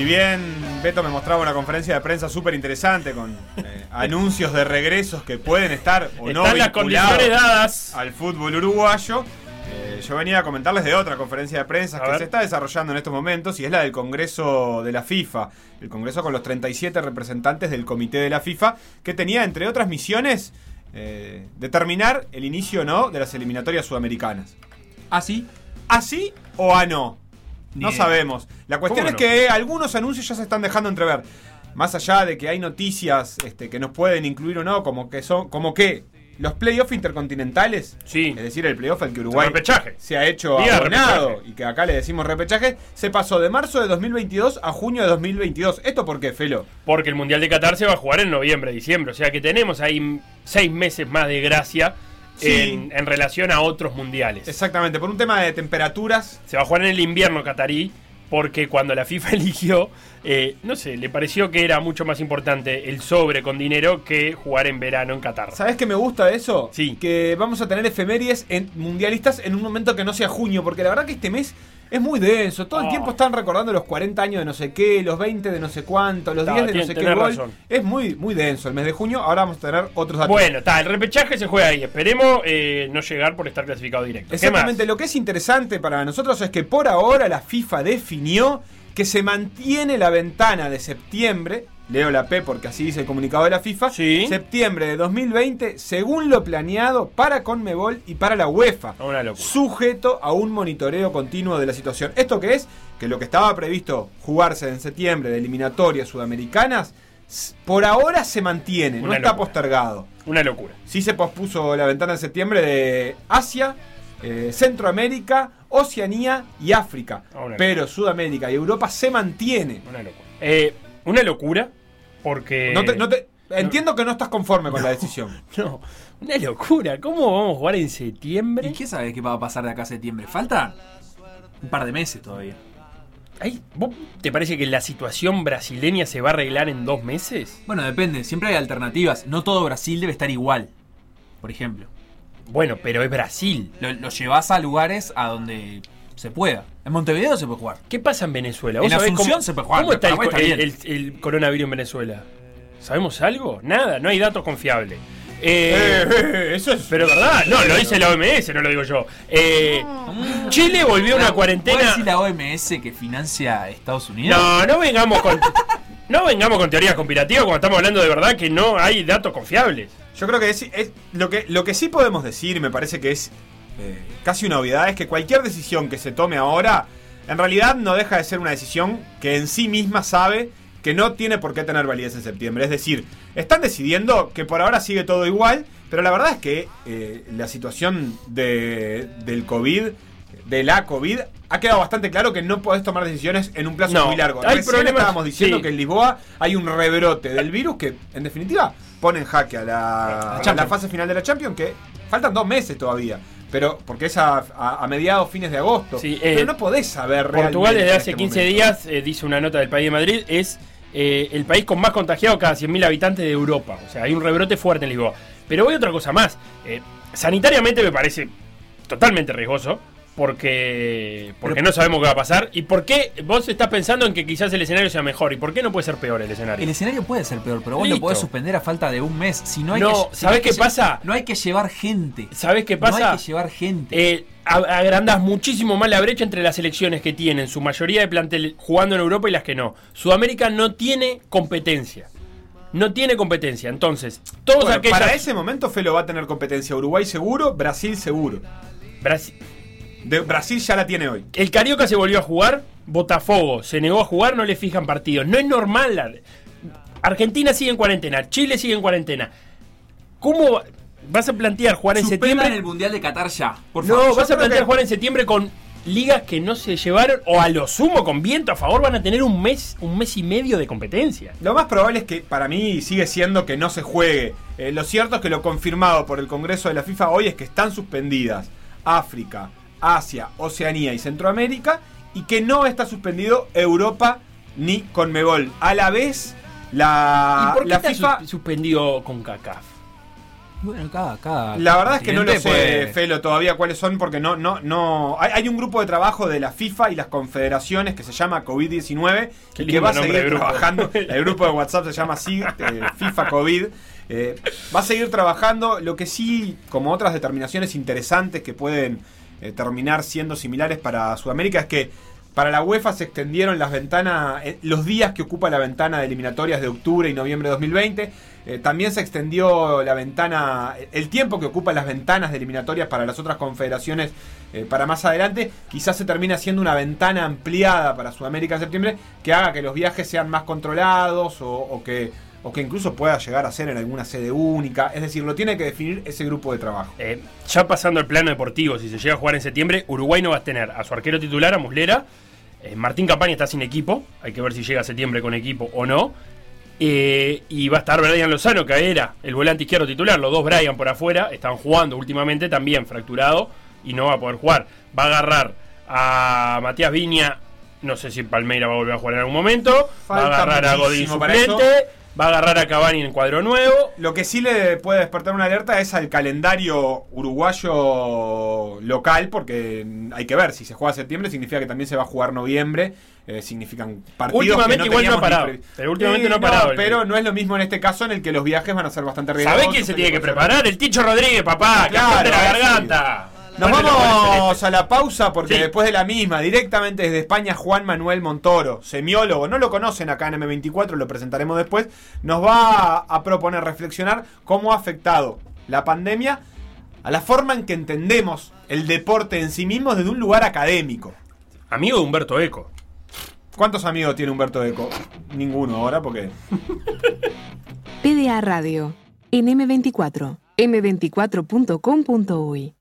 Bien Beto me mostraba una conferencia de prensa súper interesante con eh, anuncios de regresos que pueden estar o no Están las condiciones dadas. al fútbol uruguayo, eh, yo venía a comentarles de otra conferencia de prensa A que ver. se está desarrollando en estos momentos y es la del Congreso de la FIFA. El Congreso con los 37 representantes del Comité de la FIFA que tenía, entre otras misiones, eh, determinar el inicio o no de las eliminatorias sudamericanas. ¿Así? ¿Así o a no? No sabemos. La cuestión ¿Cómo es que algunos anuncios ya se están dejando entrever. Más allá de que hay noticias este, que nos pueden incluir o no, como que son, como que los playoffs intercontinentales, Sí. es decir, el playoff al que Uruguay Repechaje. se ha hecho abonado repechaje. y que acá le decimos repechaje, se pasó de marzo de 2022 a junio de 2022. ¿Esto por qué, Felo? Porque el Mundial de Qatar se va a jugar en noviembre, diciembre. O sea que tenemos ahí seis meses más de gracia Sí. en, en relación a otros mundiales. Exactamente, por un tema de temperaturas. Se va a jugar en el invierno catarí. Porque cuando la FIFA eligió, eh, no sé, le pareció que era mucho más importante el sobre con dinero que jugar en verano en Qatar. ¿Sabes qué me gusta de eso? Sí. Que vamos a tener efemérides en mundialistas en un momento que no sea junio, porque la verdad que este mes es muy denso. Todo el Ah. tiempo están recordando los 40 años de no sé qué, los 20 de no sé cuánto, los Está, 10 de no sé qué gol. razón. Es muy, muy denso el mes de junio. Ahora vamos a tener otros datos. Bueno, está, el repechaje se juega ahí. Esperemos eh, no llegar por estar clasificado directo. Exactamente, lo que es interesante para nosotros es que por ahora la FIFA definió que se mantiene la ventana de septiembre, leo la P porque así dice el comunicado de la FIFA, Sí. septiembre de 2020, según lo planeado para Conmebol y para la UEFA, locura. sujeto a un monitoreo continuo de la situación. ¿Esto qué es? Que lo que estaba previsto jugarse en septiembre de eliminatorias sudamericanas, por ahora se mantiene, no está postergado. Una locura. Sí se pospuso la ventana de septiembre de Asia, eh, Centroamérica, Oceanía y África. Ah, Pero Sudamérica y Europa se mantiene. Una locura. Eh, una locura porque... No te- no te- entiendo que no estás conforme con la decisión. No, una locura. ¿Cómo vamos a jugar en septiembre? ¿Y qué sabes qué va a pasar de acá a septiembre? Falta un par de meses todavía. Ay, ¿vos ¿Te parece que la situación brasileña se va a arreglar en dos meses? Bueno, depende, siempre hay alternativas. No todo Brasil debe estar igual. Por ejemplo. Bueno, pero es Brasil. Lo, lo llevas a lugares a donde se pueda. En Montevideo se puede jugar. ¿Qué pasa en Venezuela? En sabés Asunción cómo, se puede jugar, ¿Cómo está el, está el- el- el coronavirus en Venezuela? ¿Sabemos algo? Nada, no hay datos confiables. Eh, eso es. Pero verdad, no, lo dice la OMS, no lo digo yo. Eh, Chile volvió a una ¿Puede cuarentena. decir la OMS que financia a Estados Unidos? No, no vengamos con. No vengamos con teorías conspirativas cuando estamos hablando de verdad que no hay datos confiables. Yo creo que es, es- lo que lo que sí podemos decir, y me parece que es eh, casi una obviedad, es que cualquier decisión que se tome ahora, en realidad no deja de ser una decisión que en sí misma sabe que no tiene por qué tener validez en septiembre. Es decir, están decidiendo que por ahora sigue todo igual, pero la verdad es que eh, la situación de, del COVID, de la COVID, ha quedado bastante claro que no podés tomar decisiones en un plazo No, muy largo. hay Recién problemas- estábamos diciendo sí. que en Lisboa hay un rebrote del virus que, en definitiva, pone en jaque a la, a la fase final de la Champions, que faltan dos meses todavía. Pero porque es a, a- a mediados, fines de agosto. Sí, eh, pero no podés saber Portugal desde hace este 15 momento. días, eh, dice una nota del país de Madrid, es eh, el país con más contagiados cada 100.000 habitantes de Europa. O sea, hay un rebrote fuerte en Lisboa. Pero voy a otra cosa más. Sanitariamente me parece totalmente riesgoso. Porque, porque no sabemos qué va a pasar. ¿Y por qué vos estás pensando en que quizás el escenario sea mejor? ¿Y por qué no puede ser peor el escenario? El escenario puede ser peor, pero vos Listo. lo podés suspender a falta de un mes. Si no hay No, que, si ¿sabés qué pasa? No hay que llevar gente. ¿Sabés qué No pasa? hay que llevar gente. Eh, agrandás muchísimo más la brecha entre las selecciones que tienen su mayoría de plantel jugando en Europa y las que no. Sudamérica no tiene competencia. No tiene competencia. Entonces, todos Bueno, aquellos. Para ese momento Felo va a tener competencia Uruguay seguro, Brasil seguro. Brasil- De, Brasil ya la tiene hoy. El Carioca se volvió a jugar, Botafogo se negó a jugar, no le fijan partidos. No es normal. la- Argentina sigue en cuarentena, Chile sigue en cuarentena. ¿Cómo va- vas a plantear jugar en Suspendan septiembre? el Mundial de Qatar ya. Por favor. No, Yo vas a plantear que- jugar en septiembre con ligas que no se llevaron o a lo sumo con viento a favor van a tener un mes, un mes y medio de competencia. Lo más probable es que para mí sigue siendo que no se juegue. Eh, lo cierto es que lo confirmado por el Congreso de la FIFA hoy es que están suspendidas África, Asia, Oceanía y Centroamérica y que no está suspendido Europa ni Conmebol. A la vez, la, ¿Y por qué la está FIFA... sus- suspendido con CACAF? Bueno, cada, cada La verdad es que no lo sé, puede- Felo, todavía cuáles son, porque no, no, no. Hay, hay un grupo de trabajo de la FIFA y las confederaciones que se llama COVID-19 Qué y que va a seguir trabajando. El grupo de WhatsApp se llama así, eh, FIFA COVID. Eh, va a seguir trabajando. Lo que sí, como otras determinaciones interesantes que pueden eh, terminar siendo similares para Sudamérica, es que para la UEFA se extendieron las ventanas, eh, los días que ocupa la ventana de eliminatorias de octubre y noviembre de 2020. Eh, también se extendió la ventana, el tiempo que ocupan las ventanas de eliminatorias para las otras confederaciones para más adelante. Quizás se termine haciendo una ventana ampliada para Sudamérica en septiembre que haga que los viajes sean más controlados o que, o que incluso pueda llegar a ser en alguna sede única. Es decir, lo tiene que definir ese grupo de trabajo. Eh, ya pasando al plano deportivo, si se llega a jugar en septiembre, Uruguay no va a tener a su arquero titular, a Muslera. Eh, Martín Campaña está sin equipo. Hay que ver si llega a septiembre con equipo o no. Eh, y va a estar Brian Lozano, que era el volante izquierdo titular. Los dos Brian por afuera están jugando últimamente también fracturado y no va a poder jugar. Va a agarrar a Matías Viña. No sé si Palmeira va a volver a jugar en algún momento. va a agarrar a Godín suplente. eso. Va a agarrar a Cavani en cuadro nuevo. Lo que sí le puede despertar una alerta es al calendario uruguayo local, porque hay que ver, si se juega septiembre significa que también se va a jugar noviembre, eh, significan partidos Últimamente que igual no ha parado, pero últimamente no ha parado pero no es lo mismo en este caso en el que los viajes van a ser bastante riesgosos. ¿Sabés quién se tiene que preparar? El Ticho Rodríguez, papá. Claro, que de la sí. Nos vamos a la pausa porque Sí. después de la misma, directamente desde España, Juan Manuel Montoro, semiólogo, no lo conocen acá en M24, lo presentaremos después, nos va a, proponer reflexionar cómo ha afectado la pandemia a la forma en que entendemos el deporte en sí mismo desde un lugar académico. Amigo de Humberto Eco. ¿Cuántos amigos tiene Humberto Eco? Ninguno ahora porque... PDA Radio. En M24. M24.com.uy.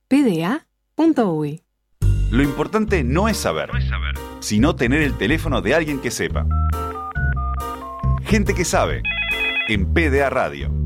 Lo importante no es saber, sino tener el teléfono de alguien que sepa. Gente que sabe. En PDA Radio.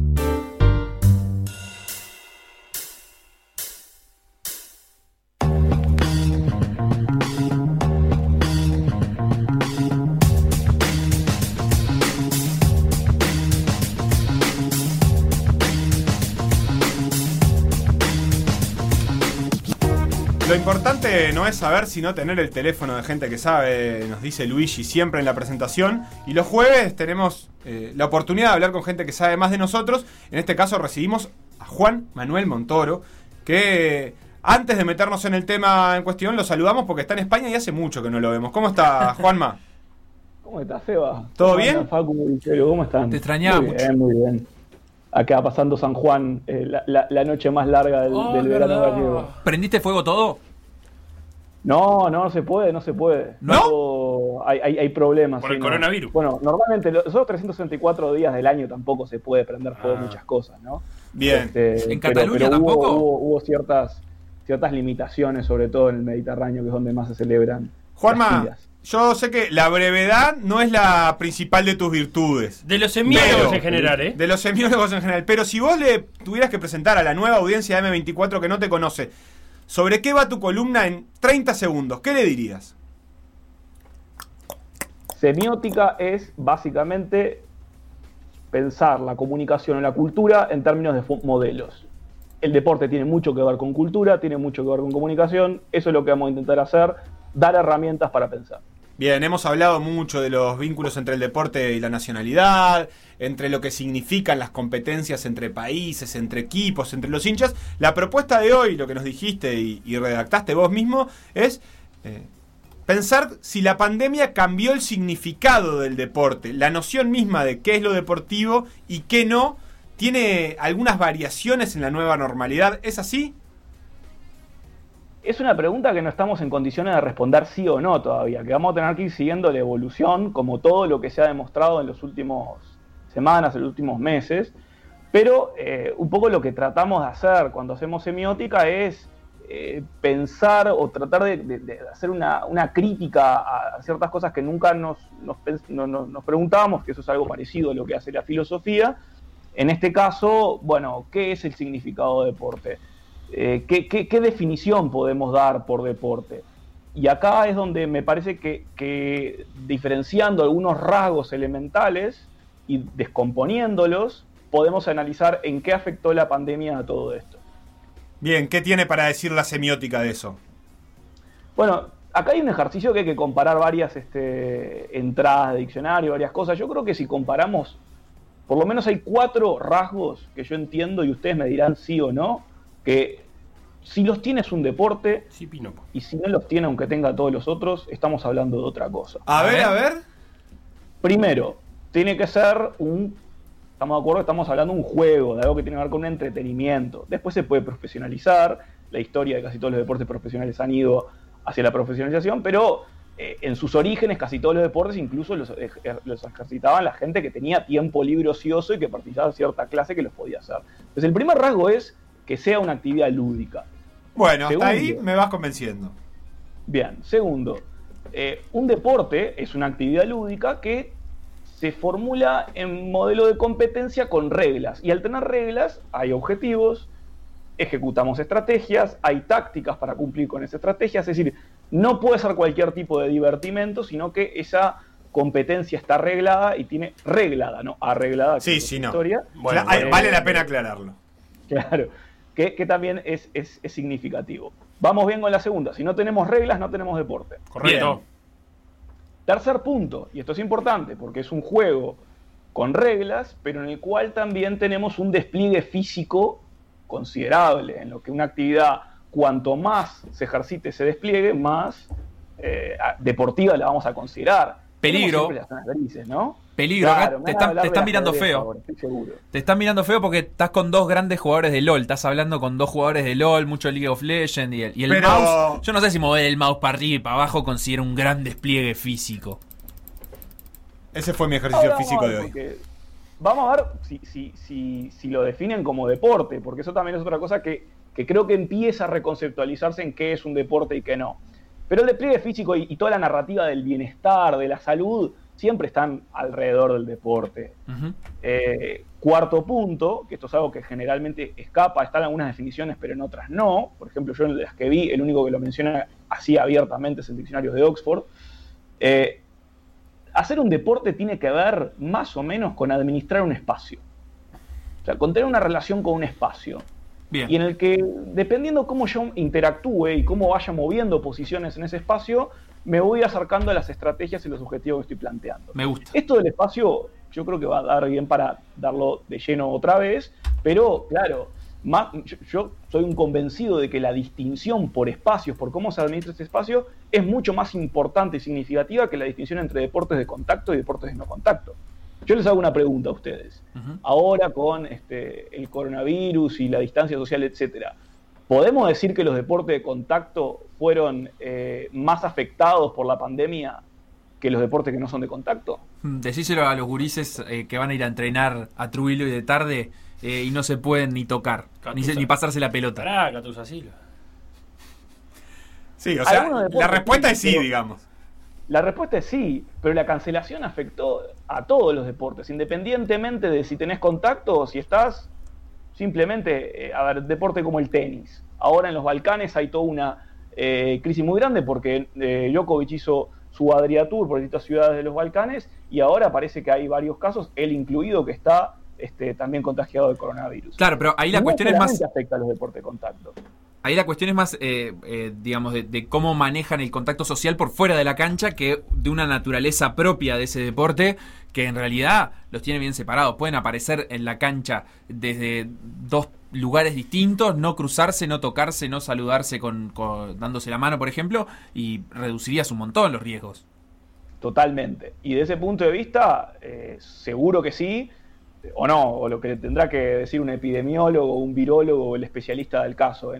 Importante no es saber, sino tener el teléfono de gente que sabe, nos dice Luigi siempre en la presentación. Y los jueves tenemos eh, la oportunidad de hablar con gente que sabe más de nosotros. En este caso recibimos a Juan Manuel Montoro, que antes de meternos en el tema en cuestión, lo saludamos porque está en España y hace mucho que no lo vemos. ¿Cómo está, Juanma? ¿Cómo estás, Seba? ¿Todo ¿Cómo bien? andan, Facu? ¿Cómo están? Te extrañaba muy mucho. Bien, muy bien. Acá pasando San Juan, eh, la, la- la noche más larga del, Oh, del verano gallego. ¿Prendiste fuego todo? No, no, no se puede, no se puede. ¿No? Hay, hay, hay problemas. Por el no. coronavirus. Bueno, normalmente los esos 364 días del año tampoco se puede prender fuego Ah. muchas cosas, ¿no? Bien. Este, ¿En pero- Cataluña pero hubo- tampoco? Hubo, hubo ciertas, ciertas limitaciones, sobre todo en el Mediterráneo, que es donde más se celebran. Juanma, yo sé que la brevedad no es la principal de tus virtudes. De los semiólogos Pero- en general, ¿eh? De los semiólogos en general. Pero si vos le tuvieras que presentar a la nueva audiencia de M24 que no te conoce, ¿sobre qué va tu columna en 30 segundos? ¿Qué le dirías? Semiótica es básicamente pensar la comunicación en la cultura en términos de modelos. El deporte tiene mucho que ver con cultura, tiene mucho que ver con comunicación, eso es lo que vamos a intentar hacer, dar herramientas para pensar. Bien, hemos hablado mucho de los vínculos entre el deporte y la nacionalidad, entre lo que significan las competencias entre países, entre equipos, entre los hinchas. La propuesta de hoy, lo que nos dijiste y, redactaste vos mismo, es eh, pensar si la pandemia cambió el significado del deporte, la noción misma de qué es lo deportivo y qué no, tiene algunas variaciones en la nueva normalidad. ¿Es así? Es una pregunta que no estamos en condiciones de responder sí o no todavía, que vamos a tener que ir siguiendo la evolución, como todo lo que se ha demostrado en los últimos semanas, en los últimos meses. Pero eh, un poco lo que tratamos de hacer cuando hacemos semiótica es eh, pensar o tratar de, hacer una, crítica a, ciertas cosas que nunca nos, nos preguntábamos, que eso es algo parecido a lo que hace la filosofía. En este caso, bueno, ¿qué es el significado de deporte? Eh, ¿qué, qué, qué definición podemos dar por deporte? Y acá es donde me parece que, que diferenciando algunos rasgos elementales y descomponiéndolos, podemos analizar en qué afectó la pandemia a todo esto. Bien, ¿qué tiene para decir la semiótica de eso? Bueno, acá hay un ejercicio que hay que comparar varias este, entradas de diccionario, varias cosas. Yo creo que si comparamos, por lo menos hay cuatro rasgos que yo entiendo y ustedes me dirán sí o no, que si los tiene es un deporte y si no los tiene, aunque tenga todos los otros, estamos hablando de otra cosa. A ver, a ver. Primero, tiene que ser un estamos de acuerdo, estamos hablando de un juego, de algo que tiene que ver con un entretenimiento. Después se puede profesionalizar, la historia de casi todos los deportes profesionales han ido hacia la profesionalización, pero eh, en sus orígenes casi todos los deportes incluso los, los, ejercitaban la gente que tenía tiempo libre ocioso y que participaba de cierta clase que los podía hacer. Entonces el primer rasgo es que sea una actividad lúdica. Bueno, hasta ahí me vas convenciendo. Bien, segundo, eh, un deporte es una actividad lúdica que se formula en modelo de competencia con reglas. Y al tener reglas hay objetivos, ejecutamos estrategias, hay tácticas para cumplir con esas estrategias. Es decir, no puede ser cualquier tipo de divertimento, sino que esa competencia está arreglada y tiene reglada, ¿no? Arreglada. Sí, sí, no. Historia. Bueno, vale la pena aclararlo. Claro, que, también es, es, significativo. Vamos bien con la segunda. Si no tenemos reglas, no tenemos deporte. Correcto. Tercer punto, y esto es importante porque es un juego con reglas, pero en el cual también tenemos un despliegue físico considerable, en lo que una actividad, cuanto más se ejercite ese despliegue, más eh, deportiva la vamos a considerar. Peligro. ¿no? Peligro, te, están, mirando feo. te están mirando feo porque estás con dos grandes jugadores de LOL. Estás hablando con dos jugadores de LOL, mucho League of Legends y el, mouse. Yo no sé si mover el mouse para arriba y para abajo considera un gran despliegue físico. Ese fue mi ejercicio físico de hoy. Vamos a ver si, si, si, lo definen como deporte, porque eso también es otra cosa que, que creo que empieza a reconceptualizarse en qué es un deporte y qué no. Pero el despliegue físico y, toda la narrativa del bienestar, de la salud, siempre están alrededor del deporte. Eh, cuarto punto, que esto es algo que generalmente escapa, están algunas definiciones, pero en otras no. Por ejemplo, yo en las que vi, el único que lo menciona así abiertamente es el diccionario de Oxford. Eh, hacer un deporte tiene que ver más o menos con administrar un espacio. O sea, con tener una relación con un espacio. Y en el que, dependiendo cómo yo interactúe y cómo vaya moviendo posiciones en ese espacio, me voy acercando a las estrategias y los objetivos que estoy planteando. Me gusta. Esto del espacio, yo creo que va a dar bien para darlo de lleno otra vez, pero claro, más, yo, soy un convencido de que la distinción por espacios, por cómo se administra ese espacio, es mucho más importante y significativa que la distinción entre deportes de contacto y deportes de no contacto. Yo les hago una pregunta a ustedes. Ahora con este, el coronavirus y la distancia social, etcétera, ¿podemos decir que los deportes de contacto fueron eh, más afectados por la pandemia que los deportes que no son de contacto? Hmm, decíselo a los gurises eh, que van a ir a entrenar a Trujillo y de tarde eh, y no se pueden ni tocar, ni, pasarse la pelota. Sí, o sea, la respuesta es sí, digamos. La respuesta es sí, pero la cancelación afectó a todos los deportes, independientemente de si tenés contacto o si estás simplemente, eh, a ver, deporte como el tenis. Ahora en los Balcanes hay toda una eh, crisis muy grande porque eh, Djokovic hizo su Adria Tour por distintas ciudades de los Balcanes y ahora parece que hay varios casos, él incluido, que está este, también contagiado de coronavirus. Claro, pero ahí la cuestión es más... afecta a los deportes de contacto. Ahí la cuestión es más, eh, eh, digamos, de, cómo manejan el contacto social por fuera de la cancha que de una naturaleza propia de ese deporte que en realidad los tiene bien separados. Pueden aparecer en la cancha desde dos lugares distintos, no cruzarse, no tocarse, no saludarse con, dándose la mano, por ejemplo, y reducirías un montón los riesgos. Totalmente. Y de ese punto de vista, eh, seguro que sí o no, o lo que tendrá que decir un epidemiólogo, un virólogo o el especialista del caso.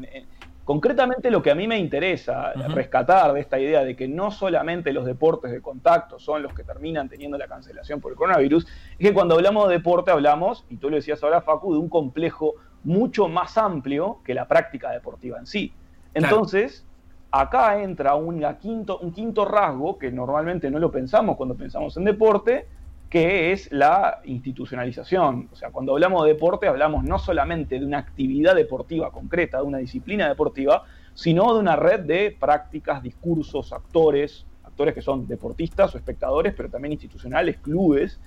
concretamente lo que a mí me interesa rescatar de esta idea de que no solamente los deportes de contacto son los que terminan teniendo la cancelación por el coronavirus, es que cuando hablamos de deporte hablamos, y tú lo decías ahora Facu, de un complejo mucho más amplio que la práctica deportiva en sí. Entonces, acá entra un quinto, un quinto rasgo que normalmente no lo pensamos cuando pensamos en deporte, que es la institucionalización. O sea, cuando hablamos de deporte hablamos no solamente de una actividad deportiva concreta, de una disciplina deportiva, sino de una red de prácticas, discursos, actores, actores que son deportistas o espectadores, pero también institucionales, clubes,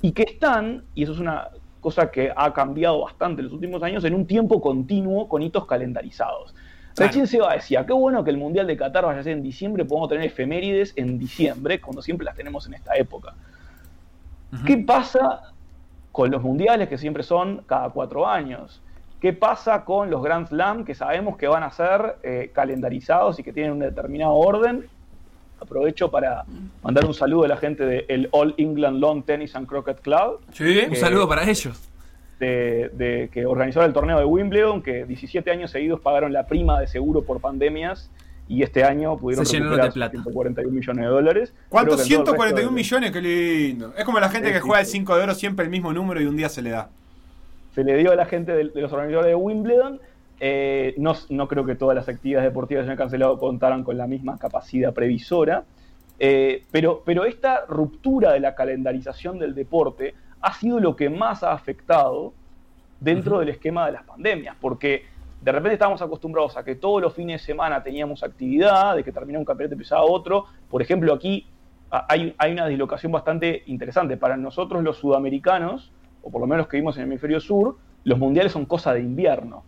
y que están, y eso es una cosa que ha cambiado bastante en los últimos años, en un tiempo continuo con hitos calendarizados. Recién Seba decía, qué bueno que el Mundial de Qatar vaya a ser en diciembre, podemos tener efemérides en diciembre, cuando siempre las tenemos en esta época. ¿Qué pasa con los mundiales que siempre son cada cuatro años? ¿Qué pasa con los Grand Slam que sabemos que van a ser eh, calendarizados y que tienen un determinado orden? Aprovecho para mandar un saludo a la gente del All England Lawn Tennis and Croquet Club. Sí, un saludo para ellos. de, de- que organizó el torneo de Wimbledon, que 17 años seguidos pagaron la prima de seguro por pandemias y este año pudieron Se recuperar de plata. 141 millones de dólares. ¿Cuántos? Creo que en todo el resto 141 de- millones, qué lindo. Es como la gente que juega el sí. 5 de oro siempre el mismo número y un día se le da. se le dio a la gente de, de los organizadores de Wimbledon. Eh, no, no creo que todas las actividades deportivas que se hayan cancelado contaran con la misma capacidad previsora. Eh, pero, pero esta ruptura de la calendarización del deporte ha sido lo que más ha afectado dentro del esquema de las pandemias, porque de repente estábamos acostumbrados a que todos los fines de semana teníamos actividad, de que terminaba un campeonato y empezaba otro. Por ejemplo, aquí hay, hay una dislocación bastante interesante. Para nosotros los sudamericanos, o por lo menos que vivimos en el hemisferio sur, los mundiales son cosa de invierno.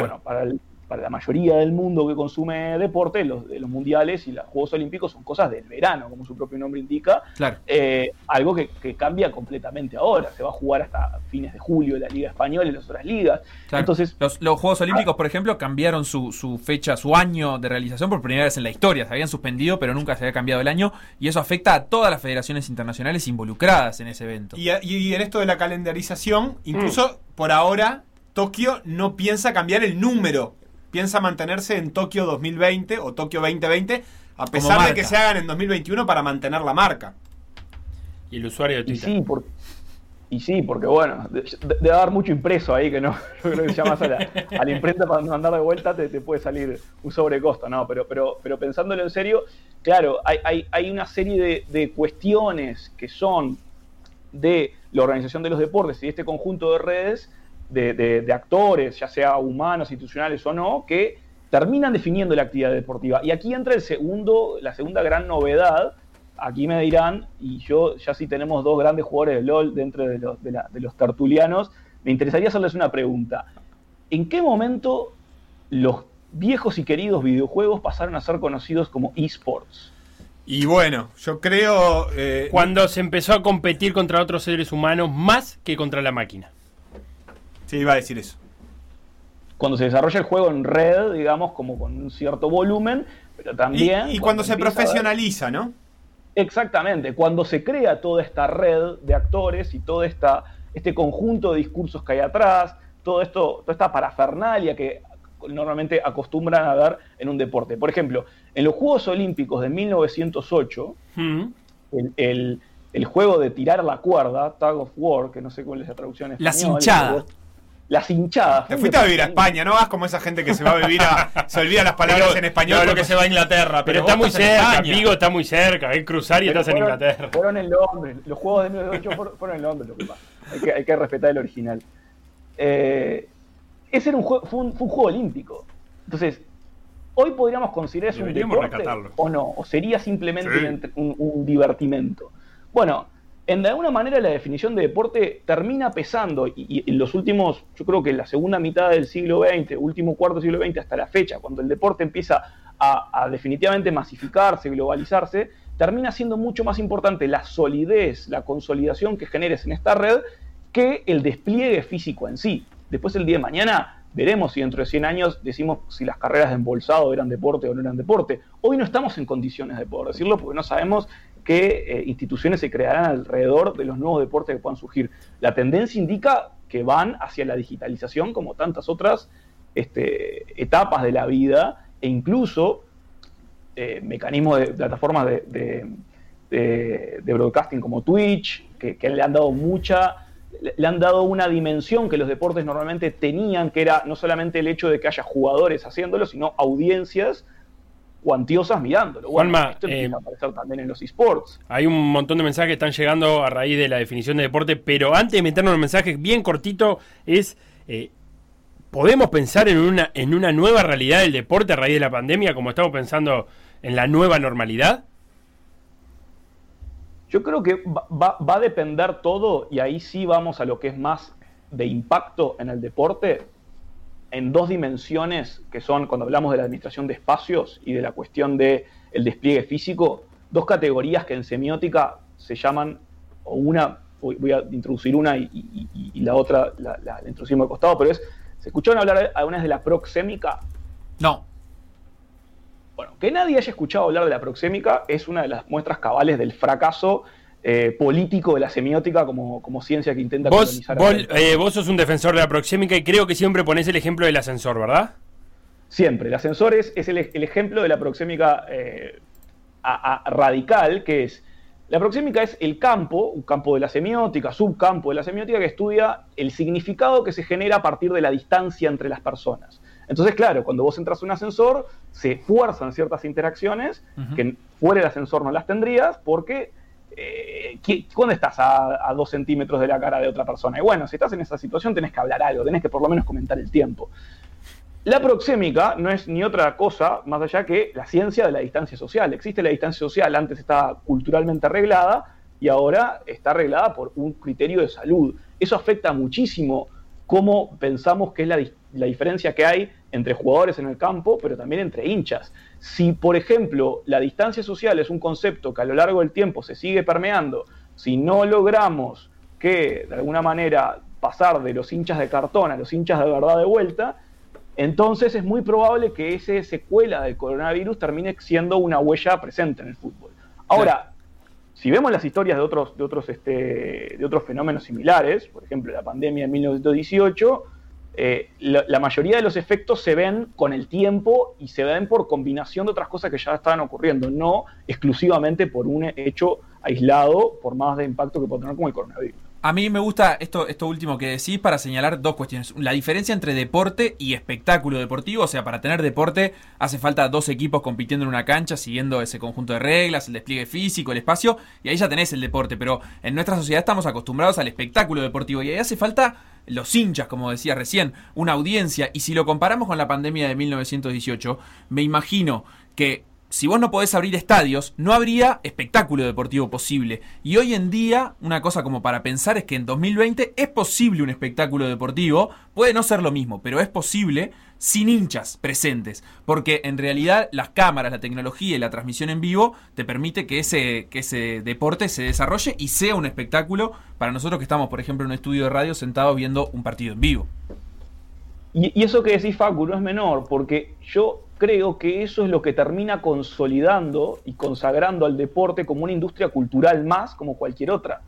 Bueno, para, el- para la mayoría del mundo que consume deporte, los, de los mundiales y los Juegos Olímpicos son cosas del verano, como su propio nombre indica. Claro. Eh, algo que, que cambia completamente ahora. Se va a jugar hasta fines de julio en la Liga Española y las otras ligas. Claro. Entonces, los, los Juegos Olímpicos, por ejemplo, cambiaron su, su fecha, su año de realización por primera vez en la historia. Se habían suspendido, pero nunca se había cambiado el año. Y eso afecta a todas las federaciones internacionales involucradas en ese evento. Y, y en esto de la calendarización, incluso Mm. por ahora, Tokio no piensa cambiar el número. Piensa mantenerse en Tokio 2020 o Tokio 2020, a pesar de que se hagan en 2021 para mantener la marca. Y el usuario de y Twitter. sí, por- y sí, porque bueno, de- de- debe haber mucho impreso ahí que no, yo creo que llamas a la, a la imprenta para mandar de vuelta te, te puede salir un sobrecosto, ¿no? Pero, pero, pero pensándolo en serio, claro, hay, hay, hay una serie de, de cuestiones que son de la organización de los deportes y de este conjunto de redes de, de- de actores, ya sea humanos, institucionales o no, que terminan definiendo la actividad deportiva. Y aquí entra el segundo, la segunda gran novedad. Aquí me dirán, y yo ya sí tenemos dos grandes jugadores de LOL dentro de los, de la- de los tertulianos, me interesaría hacerles una pregunta. ¿En qué momento los viejos y queridos videojuegos pasaron a ser conocidos como esports? Y bueno, yo creo... eh, Cuando se empezó a competir contra otros seres humanos más que contra la máquina. Sí, iba a decir eso. Cuando se desarrolla el juego en red, digamos, como con un cierto volumen, pero también... y cuando se profesionaliza, ¿no? Exactamente, cuando se crea toda esta red de actores y todo esta, este conjunto de discursos que hay atrás, todo esto, toda esta parafernalia que normalmente acostumbran a ver en un deporte. Por ejemplo, en los Juegos Olímpicos de 1908, el, el- el juego de tirar la cuerda, Tug of War, que no sé cuál es la traducción en español, hinchadas. Las hinchadas. Te fuiste a vivir a España, no vas como esa gente que se va a vivir a. se olvida las palabras Pero- en español. lo porque que se va a Inglaterra. Pero, está muy cerca, Vigo está muy cerca. Es cruzar y Pero estás en fueron- Inglaterra. Fueron en Londres. Los juegos de 1908 fueron- en Londres, lo que pasa. Hay que, hay que respetar el original. Eh, ese era un juego, fue, un, fue un juego olímpico. Entonces, hoy podríamos considerar eso un deporte recatarlo. o no, o sería simplemente Sí. un- un divertimento. Bueno, en de alguna manera la definición de deporte termina pesando y, en los últimos, yo creo que en la segunda mitad del siglo XX, último cuarto del siglo XX hasta la fecha, cuando el deporte empieza a, a definitivamente masificarse, globalizarse, termina siendo mucho más importante la solidez, la consolidación que generes en esta red que el despliegue físico en sí. Después el día de mañana veremos si dentro de 100 años decimos si las carreras de embolsado eran deporte o no eran deporte. Hoy no estamos en condiciones de poder decirlo porque no sabemos qué eh, instituciones se crearán alrededor de los nuevos deportes que puedan surgir. La tendencia indica que van hacia la digitalización como tantas otras este, etapas de la vida e incluso eh, mecanismos de plataformas de, broadcasting como Twitch, que, que le han dado mucha, le han dado una dimensión que los deportes normalmente tenían, que era no solamente el hecho de que haya jugadores haciéndolo, sino audiencias cuantiosas mirándolo. Bueno, Juanma, esto empieza eh, a aparecer también en los esports. Hay un montón de mensajes que están llegando a raíz de la definición de deporte, pero antes de meternos en el mensaje bien cortito, es eh, ¿podemos pensar en una, en una nueva realidad del deporte a raíz de la pandemia, como estamos pensando en la nueva normalidad? Yo creo que va, va- va a depender todo, y ahí sí vamos a lo que es más de impacto en el deporte en dos dimensiones que son cuando hablamos de la administración de espacios y de la cuestión del el despliegue físico, dos categorías que en semiótica se llaman, o una, voy a introducir una y, y- y- y la otra la, la- la introducimos al costado, pero es, ¿se escucharon hablar alguna vez de la proxémica? No. Bueno, que nadie haya escuchado hablar de la proxémica es una de las muestras cabales del fracaso eh, político de la semiótica como, como ciencia que intenta Vos, colonizar vos, eh, vos sos un defensor de la proxémica y creo que siempre ponés el ejemplo del ascensor, ¿verdad? Siempre. El ascensor es, es el, el ejemplo de la proxémica eh, a- a- radical, que es. La proxémica es el campo, un campo de la semiótica, subcampo de la semiótica, que estudia el significado que se genera a partir de la distancia entre las personas. Entonces, claro, cuando vos entras a un ascensor, se fuerzan ciertas interacciones que fuera del ascensor no las tendrías, porque eh, ¿qui- ¿cuándo estás a, dos centímetros de la cara de otra persona? Y bueno, si estás en esa situación, tenés que hablar algo, tenés que por lo menos comentar el tiempo. La proxémica no es ni otra cosa más allá que la ciencia de la distancia social. Existe la distancia social, antes estaba culturalmente arreglada y ahora está arreglada por un criterio de salud. Eso afecta muchísimo cómo pensamos que es la, dis- la diferencia que hay entre jugadores en el campo, pero también entre hinchas. Si, por ejemplo, la distancia social es un concepto que a lo largo del tiempo se sigue permeando, si no logramos que, de alguna manera, pasar de los hinchas de cartón a los hinchas de verdad de vuelta, entonces es muy probable que esa secuela del coronavirus termine siendo una huella presente en el fútbol. Ahora, si vemos las historias de otros, de otros, este, de otros fenómenos similares, por ejemplo la pandemia de 1918, eh, la, la mayoría de los efectos se ven con el tiempo y se ven por combinación de otras cosas que ya estaban ocurriendo, no exclusivamente por un hecho aislado, por más de impacto que puede tener como el coronavirus. A mí me gusta esto, esto último que decís para señalar dos cuestiones. La diferencia entre deporte y espectáculo deportivo. O sea, para tener deporte hace falta dos equipos compitiendo en una cancha, siguiendo ese conjunto de reglas, el despliegue físico, el espacio, y ahí ya tenés el deporte. Pero en nuestra sociedad estamos acostumbrados al espectáculo deportivo y ahí hace falta los hinchas, como decía recién, una audiencia. Y si lo comparamos con la pandemia de 1918, me imagino que si vos no podés abrir estadios, no habría espectáculo deportivo posible. Y hoy en día, una cosa como para pensar es que en 2020 es posible un espectáculo deportivo, puede no ser lo mismo, pero es posible sin hinchas presentes, porque en realidad las cámaras, la tecnología y la transmisión en vivo te permite que ese, que ese deporte se desarrolle y sea un espectáculo para nosotros que estamos, por ejemplo, en un estudio de radio sentados viendo un partido en vivo. Y, y eso que decís, Facu, no es menor, porque yo creo que eso es lo que termina consolidando y consagrando al deporte como una industria cultural más como cualquier otra.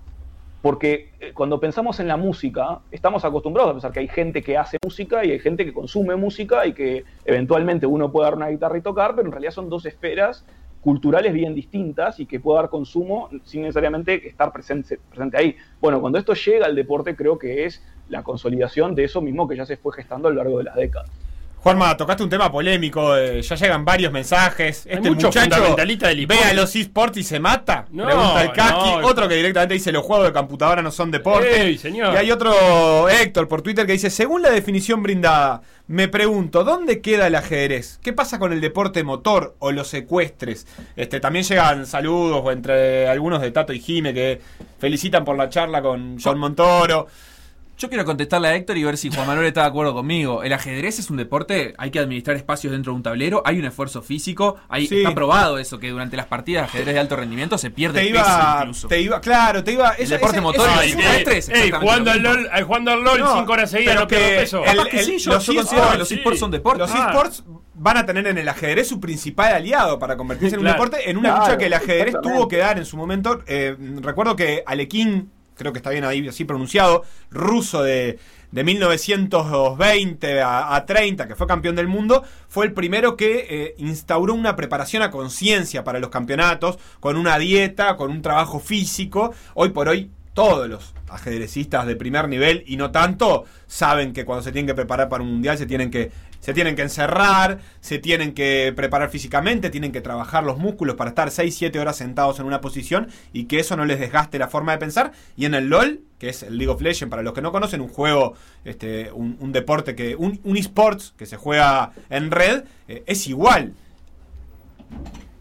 Porque eh, cuando pensamos en la música, estamos acostumbrados a pensar que hay gente que hace música y hay gente que consume música y que eventualmente uno puede dar una guitarra y tocar, pero en realidad son dos esferas culturales bien distintas y que puede dar consumo sin necesariamente estar presente, presente ahí. Bueno, cuando esto llega al deporte creo que es la consolidación de eso mismo que ya se fue gestando a lo largo de las décadas. Juanma, tocaste un tema polémico, eh, ya llegan varios mensajes. Este mucho muchacho del ve a los esports y se mata. No, Pregunta el Kaki. no. Otro que directamente dice los juegos de computadora no son deporte. Ey, señor. Y hay otro Héctor por Twitter que dice, según la definición brindada, me pregunto, ¿dónde queda el ajedrez? ¿Qué pasa con el deporte motor o los secuestres? Este, también llegan saludos entre algunos de Tato y Jime que felicitan por la charla con John Montoro. Yo quiero contestarle a Héctor y ver si Juan Manuel está de acuerdo conmigo. El ajedrez es un deporte, hay que administrar espacios dentro de un tablero, hay un esfuerzo físico, hay, Sí. está probado eso, que durante las partidas de ajedrez de alto rendimiento se pierde Te peso iba, incluso. te iba, claro, te iba. El deporte motor ese- el estrés, Ey, jugando al. LOL, al jugando al LOL No, cinco horas seguidas, pero no peso. el- Capaz que sí, yo, los yo esports- considero que los sí. esports son deportes. Los Ah. esports van a tener en el ajedrez su principal aliado para convertirse en un deporte en una Claro, lucha que el ajedrez tuvo que dar en su momento. Eh, recuerdo que Alekhine, creo que está bien ahí así pronunciado, ruso de, de 1920 a, a 30, que fue campeón del mundo, fue el primero que eh, instauró una preparación a conciencia para los campeonatos, con una dieta, con un trabajo físico. Hoy por hoy todos los ajedrecistas de primer nivel y no tanto saben que cuando se tienen que preparar para un mundial se tienen que se tienen que encerrar, se tienen que preparar físicamente, tienen que trabajar los músculos para estar 6 7 horas sentados en una posición y que eso no les desgaste la forma de pensar y en el LoL, que es el League of Legends para los que no conocen, un juego este un, un deporte que un, un esports que se juega en red, eh, es igual.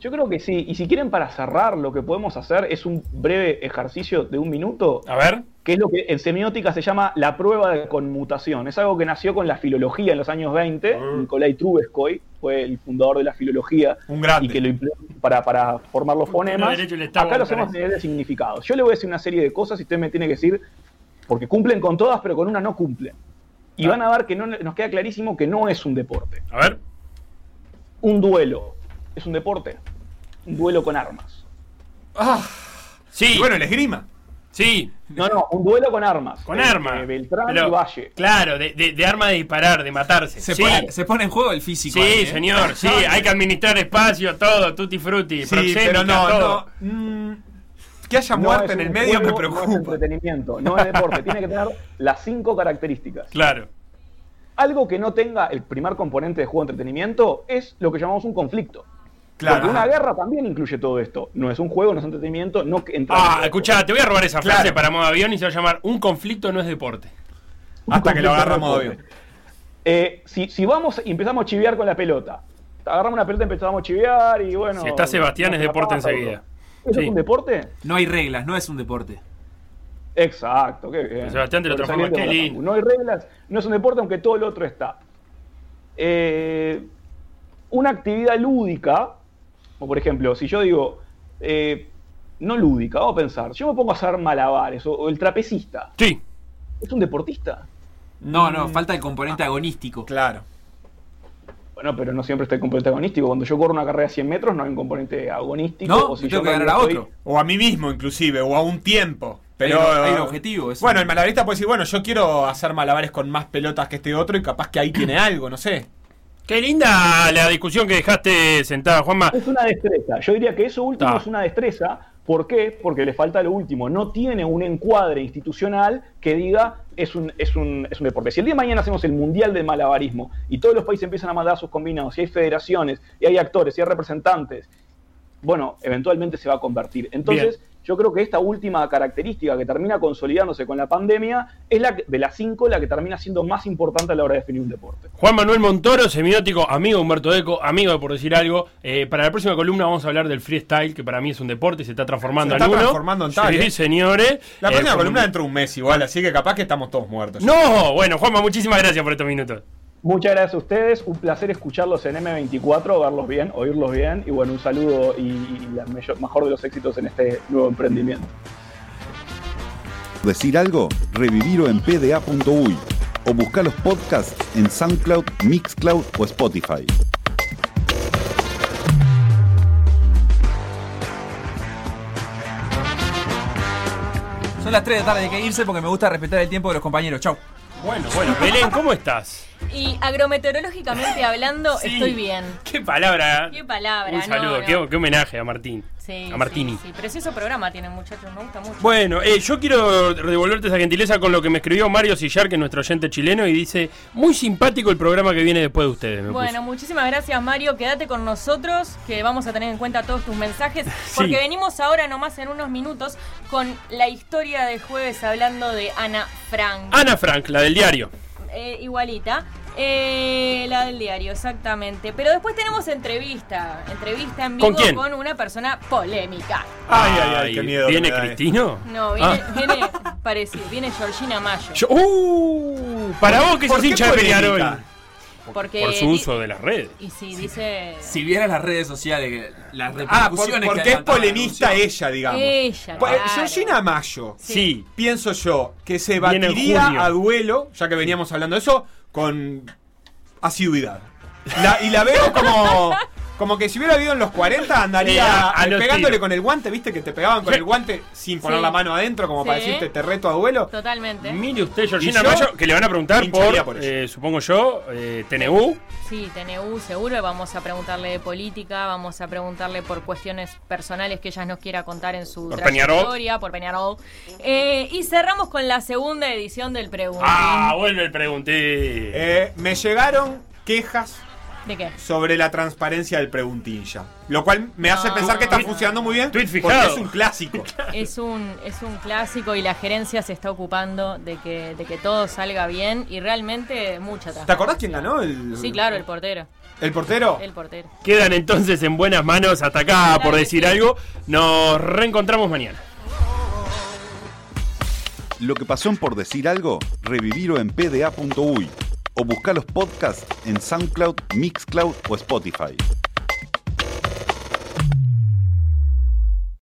Yo creo que sí. Y si quieren para cerrar, lo que podemos hacer es un breve ejercicio de un minuto. A ver. Que es lo que en semiótica se llama la prueba de conmutación. Es algo que nació con la filología en los años 20. Nikolai Trubetskoy fue el fundador de la filología. Un grande. Y que lo para, para formar los fonemas. Acá lo hacemos a parece. nivel de significados. Yo le voy a decir una serie de cosas y usted me tiene que decir, porque cumplen con todas, pero con una no cumplen. Y van a ver que no, nos queda clarísimo que no es un deporte. A ver. Un duelo. ¿Es un deporte? Un duelo con armas. Sí. Y bueno, el esgrima. Sí. No, no, un duelo con armas. Con Eh, armas. eh, Beltrán Pero, y Valle. Claro, de, de- de arma de disparar, de matarse. Se, sí. pone, se pone en juego el físico. Sí, ahí, ¿eh? señor, sí, hay que administrar espacio, todo, tutti frutti, Sí, pero no, todo. no. mm, que haya muerte en el medio me juego, No es preocupa. entretenimiento, no es deporte. Tiene que tener las cinco características. Claro. Algo que no tenga el primer componente de juego de entretenimiento es lo que llamamos un conflicto. Claro. Porque una guerra también incluye todo esto. No es un juego, no es entretenimiento, no entra Ah, en- escuchá, te voy a robar esa Claro. frase para modo avión y se va a llamar Un conflicto no es deporte. Hasta que lo agarra modo avión. Eh, si, si vamos y empezamos a chivear con la pelota, agarramos una pelota y empezamos a chivear y bueno. Si está Sebastián es deporte enseguida. ¿Eso Sí. es un deporte? No hay reglas, no es un deporte. Exacto, qué bien. Sebastián te lo transforma. No hay reglas, no es un deporte aunque todo lo otro está. Eh, una actividad lúdica, o por ejemplo, si yo digo, eh, no lúdica, vamos a pensar, yo me pongo a hacer malabares, o, o el trapecista, Sí. ¿es un deportista? No, no, falta el componente agonístico. Claro. Bueno, pero no siempre está el componente agonístico. Cuando yo corro una carrera de 100 metros no hay un componente agonístico. No, o si tengo yo que ganar a otro. O a mí mismo, inclusive, o a un tiempo. Pero, Hay un- hay un objetivo, es Bueno, el malabarista puede decir, bueno, yo quiero hacer malabares con más pelotas que este otro y capaz que ahí tiene algo, no sé. Qué linda la discusión que dejaste sentada, Juanma. Es una destreza. Yo diría que eso último Ta. es una destreza. ¿Por qué? Porque le falta lo último. No tiene un encuadre institucional que diga es un, es un, es un deporte. Si el día de mañana hacemos el Mundial de Malabarismo y todos los países empiezan a mandar sus combinados, y hay federaciones, y hay actores, y hay representantes, bueno, eventualmente se va a convertir. Entonces, yo creo que esta última característica que termina consolidándose con la pandemia es la que- de las cinco la que termina siendo más importante a la hora de definir un deporte. Juan Manuel Montoro, semiótico, amigo de Humberto Eco, amigo de por decir algo. Eh, para la próxima columna vamos a hablar del freestyle, que para mí es un deporte y se está transformando Se está en uno. transformando en tal, Sí, ¿eh? señores. La Eh, próxima por- columna dentro de un mes igual, así que capaz que estamos todos muertos. No, bueno, Juanma, muchísimas gracias por estos minutos. Muchas gracias a ustedes, un placer escucharlos en M24, verlos bien, oírlos bien y bueno, un saludo y, y la mejor de los éxitos en este nuevo emprendimiento. ¿Decir algo? Revivirlo en pda.uy o buscar los podcasts en SoundCloud, Mixcloud o Spotify. Son las 3 de la tarde, hay que irse porque me gusta respetar el tiempo de los compañeros. Chau. Bueno, bueno, Belén, ¿cómo estás? Y agrometeorológicamente hablando, Sí. estoy bien. Qué palabra. Qué palabra, Un saludo, no, no. Qué, qué homenaje a Martín. Sí, a Martini. Sí, sí, precioso programa tienen muchachos, me gusta mucho. Bueno, eh, yo quiero devolverte esa gentileza con lo que me escribió Mario Sillar, que es nuestro oyente chileno, y dice, muy simpático el programa que viene después de ustedes. me Bueno, muchísimas gracias Mario, quédate con nosotros, que vamos a tener en cuenta todos tus mensajes, porque venimos ahora nomás en unos minutos con la historia del jueves hablando de Ana Frank. Ana Frank, la del diario. Eh, igualita. Eh, la del diario, exactamente. Pero después tenemos entrevista. Entrevista en vivo ¿Con quién? una persona polémica. Ay, ay, ay, qué miedo. ¿Viene Cristino? No, viene, Ah. viene parecido, viene Georgina Mayo. Yo- ¡Uh! Para vos que ¿Por sos hincha de? Peñarol. porque Por su uso de las redes. Y sí, dice. Si vieras las redes sociales, las Ah, por- repercusiones porque que es polemista ella, digamos. Ella, Pues, claro. Georgina Mayo, Sí. pienso yo, que se batiría a duelo, ya que veníamos hablando de eso, con asiduidad. La- y la veo como, como que si hubiera habido en los 40 andaría a- a pegándole tiros. con el guante, viste que te pegaban con el guante sin poner Sí. la mano adentro, como para decirte te reto a duelo. Totalmente. Mire usted, Georgina que le van a preguntar por, eh, supongo yo, eh, TNU. Sí, TNU seguro. Vamos a preguntarle de política, vamos a preguntarle por cuestiones personales que ella nos quiera contar en su Por trayectoria, por Peñarol. Eh, y cerramos con la segunda edición del Preguntín. Ah, vuelve el pregunté. Eh, me llegaron quejas ¿De qué? sobre la transparencia del preguntinja. Lo cual me hace No. pensar que está funcionando muy bien. tweet Porque fijado. es un clásico. Es un, es un clásico y la gerencia se está ocupando de que, de que todo salga bien y realmente mucha ¿Te acordás quién ganó? El, Sí, claro, el portero. ¿El portero? El portero. Quedan entonces en buenas manos hasta acá por decir algo. Nos reencontramos mañana. Lo que pasó en por decir algo, revivirlo en pda.uy o buscar los podcasts en SoundCloud, Mixcloud o Spotify.